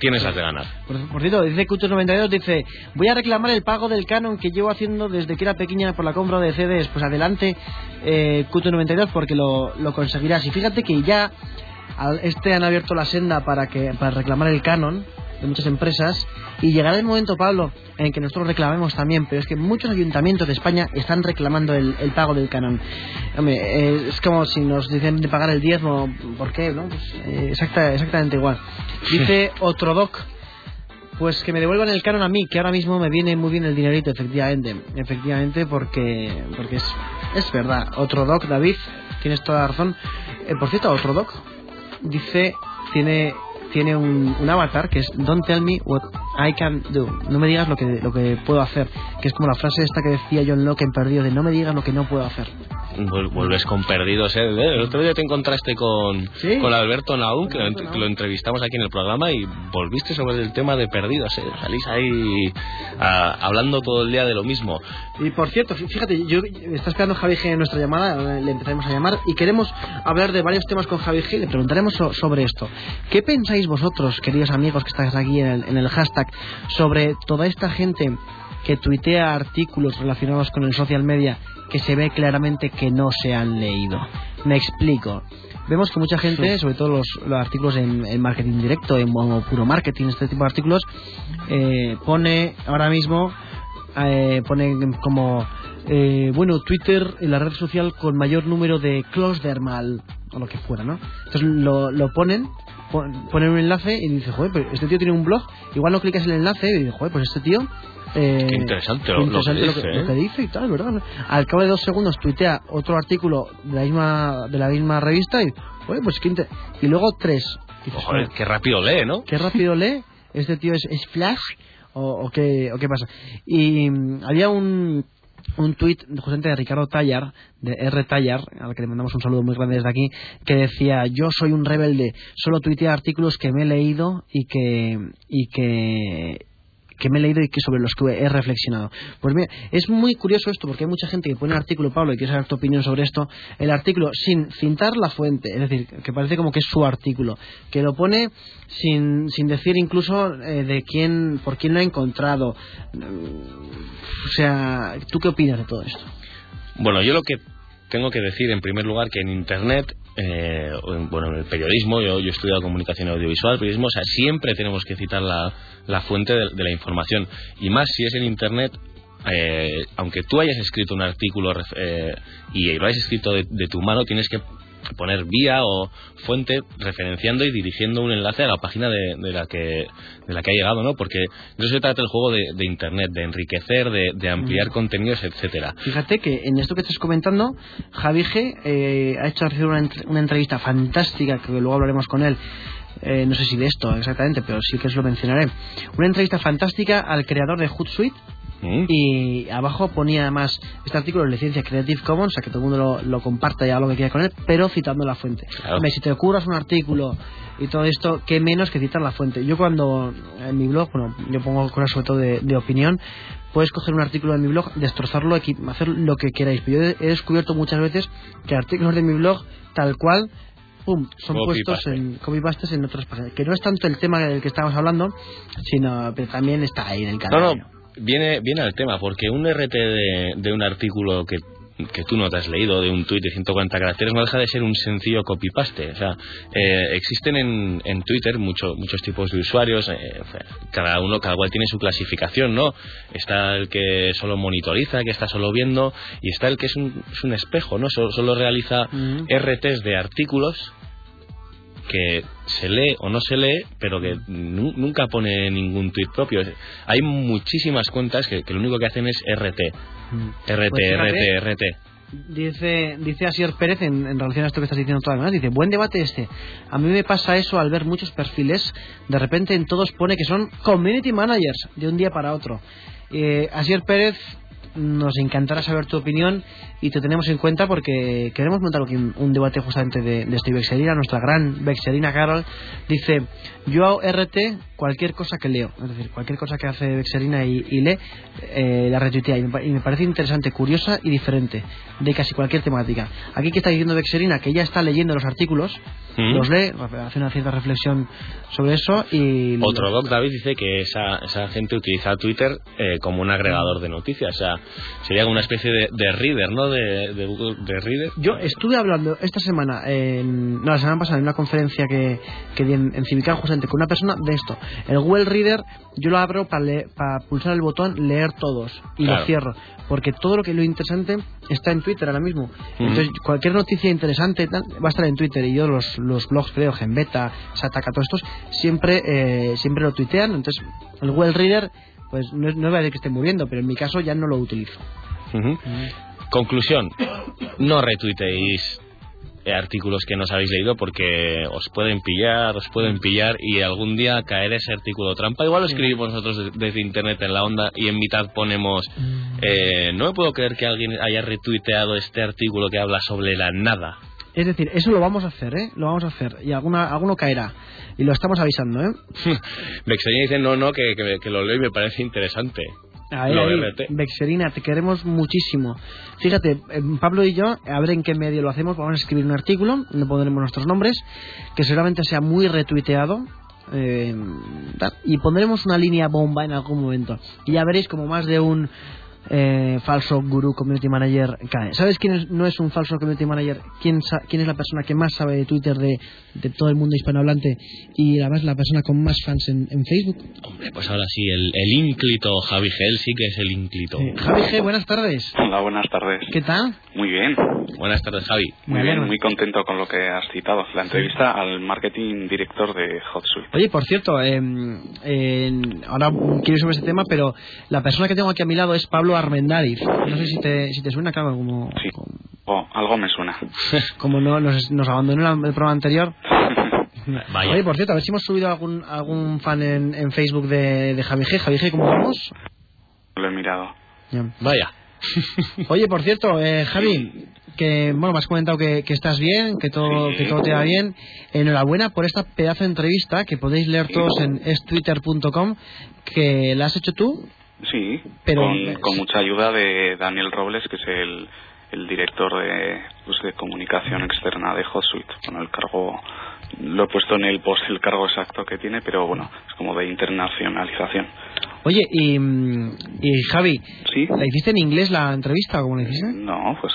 tienes las de ganar. Por, cierto, dice Cutos92, dice, voy a reclamar el pago del canon que llevo haciendo desde que era pequeña por la compra de CDs. Pues adelante, eh, Cuto92, porque lo conseguirás. Y fíjate que ya este han abierto la senda para, que, para reclamar el canon de muchas empresas y llegará el momento, Pablo, en que nosotros reclamemos también, pero es que muchos ayuntamientos de España están reclamando el, el pago del canon. Hombre, eh, es como si nos dicen de pagar el diezmo, ¿por qué? No? Pues, eh, exacta, exactamente igual. Dice Otrodoc, pues que me devuelvan el canon a mí, que ahora mismo me viene muy bien el dinerito, efectivamente. Efectivamente, porque porque es, es verdad. Otro doc, David, tienes toda la razón. Eh, por cierto, otro doc dice, tiene tiene un, un avatar que es Don't tell me what I can do. No me digas lo que, lo que puedo hacer. Que es como la frase esta que decía John Locke en Perdido de no me digas lo que no puedo hacer. Vuel- Vuelves con perdidos, ¿eh? El otro día te encontraste con, Sí. con Alberto Naum, que lo, que entrevistamos aquí en el programa y volviste sobre el tema de perdidos, ¿eh? Salís ahí ah, hablando todo el día de lo mismo. Y por cierto, fí- fíjate, yo está esperando Javi G en nuestra llamada, ahora le empezaremos a llamar y queremos hablar de varios temas con Javi G. Le preguntaremos so- sobre esto. ¿Qué pensáis vosotros, queridos amigos que estáis aquí en el, en el hashtag, sobre toda esta gente que tuitea artículos relacionados con el social media que se ve claramente que no se han leído? Me explico. Vemos que mucha gente, sobre todo los, los artículos en, en marketing directo, en o puro marketing, este tipo de artículos, eh, pone ahora mismo eh, ponen como eh, bueno Twitter la red social con mayor número de close dermal o lo que fuera no entonces lo, lo ponen pon- ponen un enlace y dice joder pero este tío tiene un blog igual no clicas el enlace y dices joder pues este tío eh, Qué interesante lo- lo que lo, dice, que, ¿eh? lo que dice y tal verdad al cabo de dos segundos tuitea otro artículo de la misma de la misma revista y joder pues qué y luego tres Dices, Joder, qué rápido lee, ¿no? qué rápido lee, este tío es, es Flash o, o qué, o qué pasa. Y mm, había un un tuit justamente de Ricardo Tallar, de R. Tallar, al que le mandamos un saludo muy grande desde aquí, que decía, yo soy un rebelde, solo tuiteo artículos que me he leído y que, y que, que me he leído y que sobre los que he reflexionado. Pues mira, es muy curioso esto porque hay mucha gente que pone un artículo, Pablo, y quiere saber tu opinión sobre esto, el artículo sin cintar la fuente, es decir, que parece como que es su artículo, que lo pone sin, sin decir incluso eh, de quién, por quién lo ha encontrado. O sea, ¿tú qué opinas de todo esto? Bueno, yo lo que tengo que decir en primer lugar que en Internet, eh, bueno, en el periodismo, yo, yo he estudiado comunicación audiovisual, periodismo, o sea, siempre tenemos que citar la, la fuente de, la información. Y más si es en Internet, eh, aunque tú hayas escrito un artículo eh, y lo hayas escrito de, de tu mano, tienes que poner vía o fuente referenciando y dirigiendo un enlace a la página de, de la que de la que ha llegado, ¿no? Porque de eso se trata el juego de, de internet, de enriquecer, de, de ampliar contenidos, etcétera. Fíjate que en esto que estás comentando, Javi G eh, ha hecho una, una entrevista fantástica, que luego hablaremos con él. eh, no sé si de esto exactamente, pero sí que os lo mencionaré. Una entrevista fantástica al creador de Hootsuite, ¿Mm? y abajo ponía además este artículo de licencia Creative Commons, o sea que todo el mundo lo, lo comparta y haga lo que quiera con él, pero citando la fuente. Claro. Si te ocurras un artículo y todo esto, qué menos que citar la fuente. Yo cuando en mi blog, bueno, yo pongo cosas sobre todo de, de opinión, puedes coger un artículo de mi blog, destrozarlo, hacer lo que queráis. Pero yo he, descubierto muchas veces que artículos de mi blog, tal cual, pum, son Copy puestos paste. en copy pastes en otras páginas. Que no es tanto el tema del que estábamos hablando, sino pero también está ahí en el No, canal. no, viene, viene al tema, porque un RT de, de un artículo que, que tú no te has leído, de un tuit de 140 caracteres, no deja de ser un sencillo copy-paste. O sea, eh, existen en, en Twitter mucho- muchos tipos de usuarios, eh, cada uno, cada cual tiene su clasificación, ¿no? Está el que solo monitoriza, que está solo viendo, y está el que es un, es un espejo, ¿no? Solo, solo realiza Ujú. RTs de artículos que se lee o no se lee, pero que nu- nunca pone ningún tuit propio. Hay muchísimas cuentas que, que lo único que hacen es RT. RT, Pues fíjate, RT, RT. Dice, dice Asier Pérez en, en relación a esto que estás diciendo todas las dice, buen debate este. A mí me pasa eso al ver muchos perfiles, de repente en todos pone que son community managers de un día para otro. Eh, Asier Pérez, nos encantará saber tu opinión y te tenemos en cuenta porque queremos montar un, debate justamente de, de esto. Y Bexerina, nuestra gran Bexerina Carol, dice, yo hago RT cualquier cosa que leo, es decir, cualquier cosa que hace Bexerina y, y lee, eh, la retuitea y me, y me parece interesante, curiosa y diferente de casi cualquier temática. Aquí que está diciendo Bexerina que ella está leyendo los artículos, Mm. los lee, hace una cierta reflexión sobre eso y... Otro doc, David, dice que esa, esa gente utiliza Twitter eh, como un agregador de noticias. O sea, sería como una especie de, de reader, ¿no? De, de Google de reader. Yo estuve hablando esta semana, en, no, la semana pasada, en una conferencia que, que di en, en Civicar justamente con una persona de esto. El Google Reader yo lo abro para, para pulsar el botón leer todos y Claro. lo cierro. Porque todo lo que lo interesante está en Twitter ahora mismo. Entonces, cualquier noticia interesante tal, va a estar en Twitter. Y yo los, los blogs, creo, Genbeta, Sataka, todos estos, siempre, eh, siempre lo tuitean. Entonces, el Google Reader, pues no, no voy a decir que esté muriendo, pero en mi caso ya no lo utilizo. Conclusión, no retuiteéis artículos que nos habéis leído porque os pueden pillar, os pueden pillar y algún día caer ese artículo trampa. Igual lo escribimos nosotros de- desde internet en la onda y en mitad ponemos eh, no me puedo creer que alguien haya retuiteado este artículo que habla sobre la nada. Es decir, eso lo vamos a hacer, ¿eh? Lo vamos a hacer. Y alguna, alguno caerá. Y lo estamos avisando, ¿eh? Vexenia dice no, no, que, que, que lo leo y me parece interesante. Ahí, Lo. Vexerina, te queremos muchísimo. Fíjate, eh, Pablo y yo, a ver en qué medio lo hacemos, vamos a escribir un artículo, no pondremos nuestros nombres, que seguramente sea muy retuiteado. eh, y pondremos una línea bomba en algún momento. Y ya veréis como más de un eh, falso gurú community manager cae. ¿Sabes quién es- no es un falso community manager? ¿Quién, sa- quién es la persona que más sabe de Twitter de, de todo el mundo hispanohablante y además la persona con más fans en, en Facebook? Hombre, pues ahora sí, el, el ínclito Javi Gel sí que es el ínclito. Eh, Javi G, buenas tardes. Hola, buenas tardes. ¿Qué tal? Muy bien, Buenas tardes, Javi. Muy bien, muy contento con lo que has citado. La entrevista al marketing director de HotSuite. Oye, por cierto, eh, eh, ahora quiero ir sobre ese tema, pero la persona que tengo aquí a mi lado es Pablo Armendáriz. No sé si te, si te suena, claro, como, Sí. Oh, algo me suena. como no, nos, nos abandonó el programa anterior. Vaya. Oye, por cierto, a ver si hemos subido algún, algún fan en, en Facebook de, de Javi G. Javi G, ¿cómo vamos? lo he mirado. Ya. Vaya. Oye, por cierto, eh, Javi, que bueno, me has comentado que, que estás bien, que todo, Sí. que todo te va bien. Enhorabuena por esta pedazo de entrevista que podéis leer todos en estwitter.com, que la has hecho tú. Sí, Pero- con, con mucha ayuda de Daniel Robles, que es el, el director de, pues, de comunicación externa de HotSuite. Bueno, el cargo, lo he puesto en el post el cargo exacto que tiene, pero bueno, es como de internacionalización. Oye, y, y Javi, ¿Sí? ¿la hiciste en inglés la entrevista cómo la hiciste? No, pues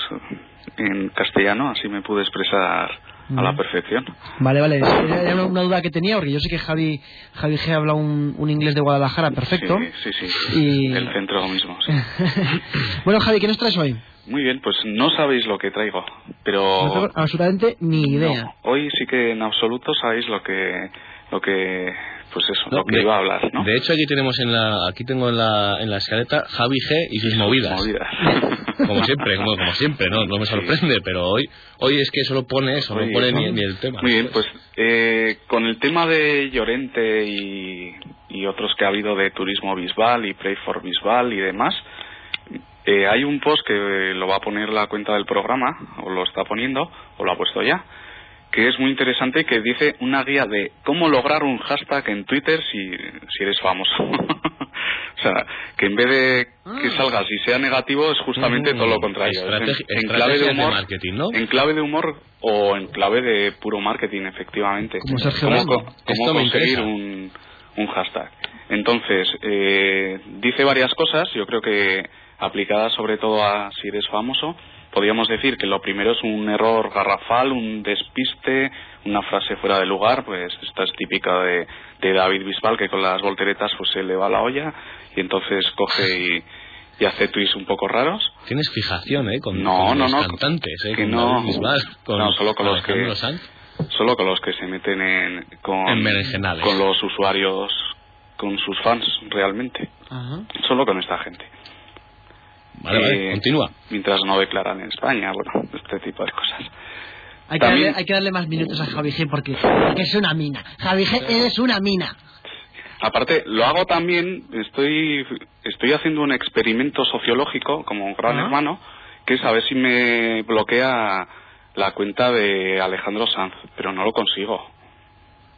en castellano, así me pude expresar a la perfección. Vale, vale, era una, una duda que tenía porque yo sé que Javi, Javi G habla un, un inglés de Guadalajara perfecto. Sí, sí, sí. Y- El centro mismo, sí. bueno, Javi, ¿qué nos traes hoy? Muy bien, pues no sabéis lo que traigo, No pero tengo absolutamente ni idea. no, hoy sí que en absoluto sabéis lo que, lo que, pues eso, No, lo que de- iba a hablar, ¿no? De hecho, aquí tenemos en la, aquí tengo en la, en la escaleta Javi G y sus movidas. Como siempre, como, como siempre, no, no me sorprende, pero hoy, hoy es que solo pone eso, no pone ni, ni el tema. Muy bien, pues eh, con el tema de Llorente y, y otros que ha habido de turismo Bisbal y Pray for Bisbal y demás, eh, hay un post que lo va a poner la cuenta del programa, o lo está poniendo, o lo ha puesto ya, que es muy interesante que dice una guía de cómo lograr un hashtag en Twitter si, si eres famoso. o sea, que en vez de que Ah. salgas y sea negativo es justamente Mm, todo lo contrario. Es estrategi- en, en clave de humor, marketing, ¿no? en clave de humor o en clave de puro marketing, efectivamente. Cómo, co- cómo me conseguir un, un hashtag. Entonces, eh, dice varias cosas, yo creo que aplicadas sobre todo a si eres famoso, podríamos decir que lo primero es un error garrafal, un despiste, una frase fuera de lugar, pues esta es típica de, de David Bisbal, que con las volteretas pues se le va la olla y entonces coge y, y hace tweets un poco raros. Tienes fijación, ¿eh? Con, No, con no, los no, cantantes, ¿eh? que con no. David Bisbal, con, No, solo con los que- Sanz. Solo con los que se meten en, con, En con los usuarios, con sus fans realmente. Ajá. Solo con esta gente. Vale, vale, Eh, continúa. Mientras no declaran en España, bueno, este tipo de cosas. Hay que, darle, hay que darle más minutos a Javi G porque, porque es una mina. Javi G, eres una mina. Aparte, lo hago también, estoy, estoy haciendo un experimento sociológico como un gran hermano, que es a ver si me bloquea la cuenta de Alejandro Sanz, pero no lo consigo.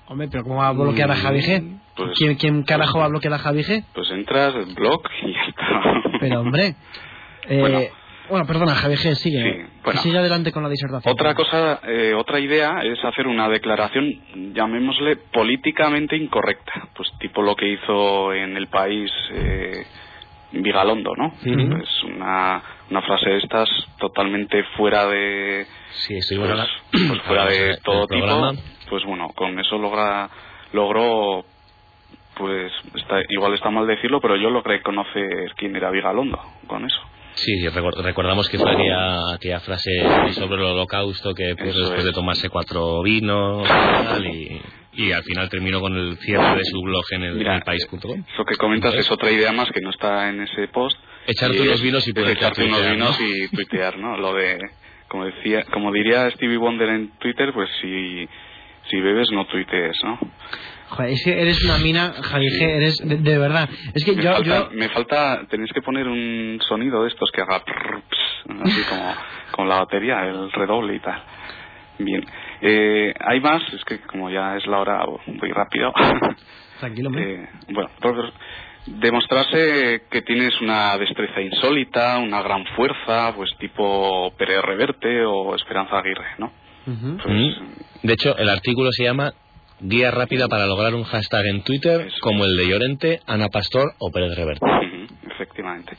Hombre, pero ¿cómo va a bloquear a Javi G? Pues- ¿Quién, quién carajo va a bloquear a Javi G? Pues entras, blog y ya está. Pero hombre. Eh, bueno. Bueno. perdona, Javi G, sigue. Sí, bueno. sigue adelante con la disertación. Otra cosa, eh, otra idea es hacer una declaración, llamémosle políticamente incorrecta, pues tipo lo que hizo en el país eh, Vigalondo, ¿no? Es una, una frase de estas totalmente fuera de, Sí, pues, pues fuera de todo tipo, pues bueno, con eso logra, logró, pues está, igual está mal decirlo, pero yo logré conocer quién era Vigalondo con eso. Sí, recor- recordamos que fue aquella, aquella frase sobre el holocausto que puso Eso después es. de tomarse cuatro vinos y, tal, y, al final terminó con el cierre de su blog en el, el país.com. Eso que comentas es otra idea más que no está en ese post. Echarte unos vinos y es ponerte a echarte unos tuitear, vinos ¿no? y tuitear, ¿no? Lo de como decía, como diría Stevie Wonder en Twitter, pues si, si bebes no tuitees, ¿no? Joder, es que eres una mina, Javi G, eres de, de verdad. Es que me, yo, falta, yo... me falta, tenéis que poner un sonido de estos que haga prrr, ps, así como con la batería, el redoble y tal. Bien. Eh, hay más, es que como ya es la hora, voy rápido. Tranquilo, hombre. Eh, bueno, Robert, demostrarse que tienes una destreza insólita, una gran fuerza, pues tipo Pérez Reverte o Esperanza Aguirre, ¿no? Ujú. Pues, Mm. De hecho, el artículo se llama Guía rápida para lograr un hashtag en Twitter Eso. como el de Llorente, Ana Pastor o Pérez Reverte. Ujú, Efectivamente.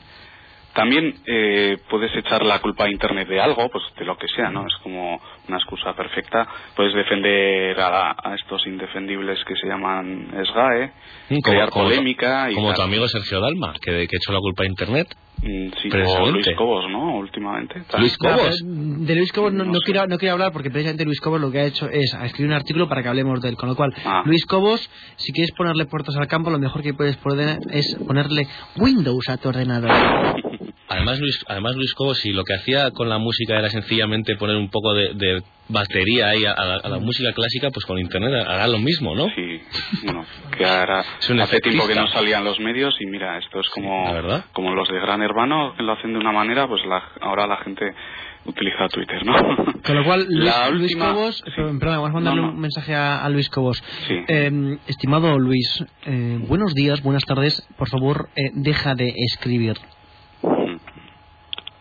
También eh, puedes echar la culpa a Internet de algo, pues de lo que sea, ¿no? Es como una excusa perfecta. Puedes defender a, a estos indefendibles que se llaman SGAE, Mm, crear como tu- polémica y Como tu tal. amigo Sergio Dalma, que, que echó la culpa a Internet. Mm, sí, o. Luis Cobos, ¿no? Últimamente. tal. Luis Cobos. de Luis Cobos no, No no sé. quiero, no quiero hablar porque precisamente Luis Cobos lo que ha hecho es escribir un artículo para que hablemos de él. Con lo cual, Ah. Luis Cobos, si quieres ponerle puertas al campo, lo mejor que puedes poner es ponerle Windows a tu ordenador. Además Luis, además Luis Cobos, si lo que hacía con la música era sencillamente poner un poco de, de batería ahí a, a la, a la música clásica, pues con Internet hará lo mismo, ¿no? Sí, bueno, que ahora Es un hace tiempo que no salían los medios y mira, esto es como, La verdad. como los de Gran Hermano que lo hacen de una manera, pues la- ahora la gente utiliza Twitter, ¿no? Con lo cual, Luis, La Luis Cobos, sí. perdón, perdón, vamos a mandarle No, no. un mensaje a, a Luis Cobos. Sí. Eh, estimado Luis, eh, buenos días, buenas tardes. Por favor, eh, deja de escribir.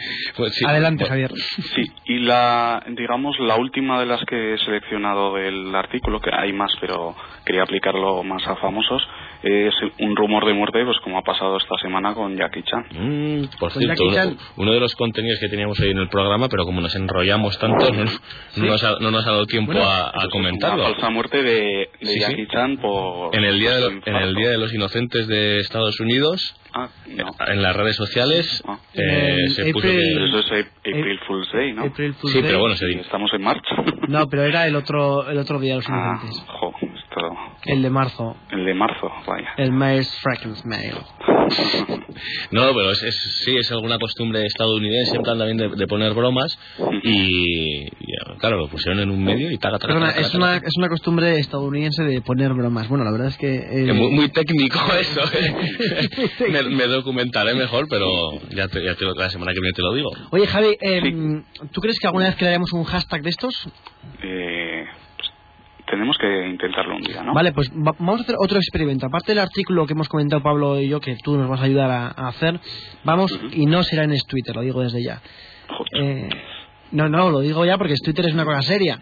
Pues sí. Adelante, Bueno, Javier. Sí, y la, digamos, la última de las que he seleccionado del artículo, que hay más, pero quería aplicarlo más a famosos, es un rumor de muerte, pues como ha pasado esta semana con Jackie Chan. Mm, por cierto, Jackie uno, Chan. uno de los contenidos que teníamos hoy en el programa, pero como nos enrollamos tanto, no, no nos, ha, no nos ha dado tiempo Bueno, a, a Pues comentarlo. Una falsa muerte de, de Sí, sí. Jackie Chan por... En el, día de, en el. Día de los Inocentes de Estados Unidos, Ah, no. en las redes sociales, Ah. eh, se puso Que... eso es April Fool's Day, ¿no? April Fool's Sí, Day. pero bueno, se estamos en marzo. No, pero era el otro, el otro día de los Ah, inocentes. jo, esto... El de marzo. El de marzo, vaya. El Maes Frackens Mail. No, pero es, es- sí, es alguna costumbre estadounidense, en plan también de, de poner bromas, y, y, claro, lo pusieron en un medio y taca, es taca, una, es una costumbre estadounidense de poner bromas. Bueno, la verdad es que... eh, Que muy, muy técnico eso. ¿eh? me, me documentaré mejor, pero ya, te- ya te lo- la semana que viene te lo digo. Oye, Javi, eh, ¿tú crees que alguna vez crearemos un hashtag de estos? Eh, tenemos que intentarlo un día, ¿no? Vale, pues va- vamos a hacer otro experimento. Aparte del artículo que hemos comentado Pablo y yo, que tú nos vas a ayudar a, a hacer, vamos, y no será en Twitter, lo digo desde ya. Eh, no, no, lo digo ya porque Twitter es una cosa seria.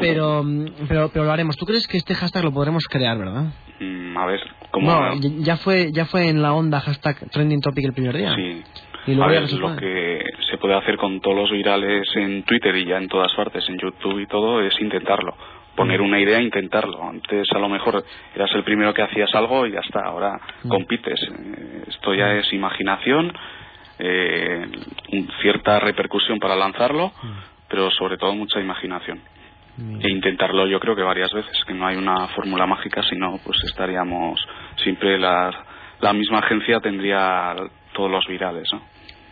Pero, pero, pero lo haremos. ¿Tú crees que este hashtag lo podremos crear, verdad? Mm, a ver, como... No, ya- fue, ya fue en la onda hashtag trending topic el primer día. Sí. Y a ver, lo que se puede hacer con todos los virales en Twitter y ya en todas partes, en YouTube y todo, es intentarlo. Poner una idea e intentarlo. Antes a lo mejor eras el primero que hacías algo y ya está. Ahora Mm. compites. Eh, Esto ya es imaginación, eh, cierta repercusión para lanzarlo, pero sobre todo mucha imaginación. Mm. E intentarlo yo creo que varias veces, que no hay una fórmula mágica, sino pues estaríamos siempre la, la misma agencia tendría todos los virales, ¿no?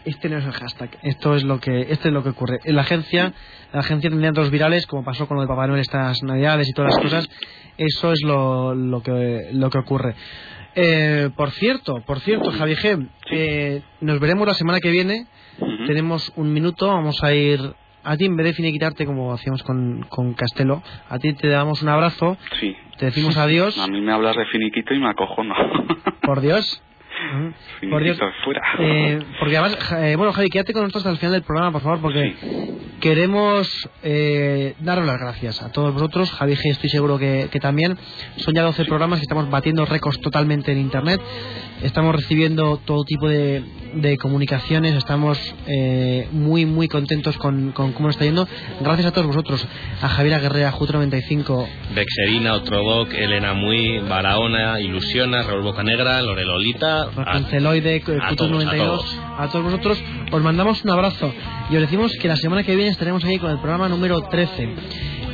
Este no es el hashtag. Esto es lo que, esto es lo que ocurre. En la agencia, la agencia tendría dos virales, como pasó con lo de Papá Noel estas navidades y todas las cosas. Eso es lo, lo que, lo que ocurre. Eh, por cierto, por cierto, Javi G, eh, nos veremos la semana que viene. Tenemos un minuto, vamos a ir a ti en vez de finiquitarte como hacíamos con, con Castelo. A ti te damos un abrazo, Sí. te decimos adiós. A mí me hablas de finiquito y me acojono. Por Dios. Por Dios. Fuera. Eh, porque además, eh, bueno, Javi, quédate con nosotros hasta el final del programa, por favor, porque queremos eh, daros las gracias a todos vosotros. Javi G, estoy seguro que, que también. Son ya 12 programas que estamos batiendo récords totalmente en Internet. Estamos recibiendo todo tipo de, de comunicaciones. Estamos eh, muy, muy contentos con, con cómo nos está yendo. Gracias a todos vosotros. A Javier Guerrera, Juto95, Bexerina, Otrodoc, Elena Muy, Barahona, Ilusiona, Raúl Bocanegra, Lorelolita. A- Ranceloide, a Cutus todos, a 92, todos. a todos vosotros, os mandamos un abrazo y os decimos que la semana que viene estaremos aquí con el programa número 13.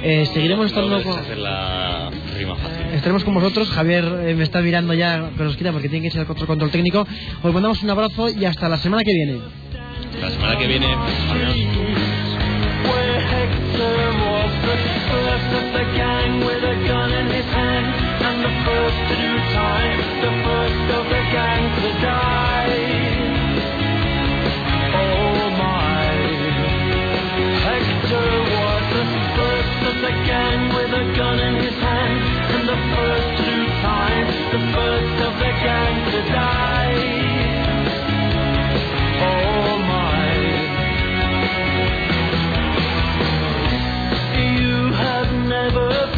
Eh, seguiremos estando No con, dejes hacer la rima fácil. estaremos con vosotros. Javier eh, me está mirando ya, pero nos quita porque tiene que ser el otro control técnico. Os mandamos un abrazo y hasta la semana que viene. La semana que viene, adiós. the first to do time, the first of the gang to die. Oh my, Hector was the first of the gang with a gun in his hand, and the first to do time, the first of the gang to die. Oh my, you have never.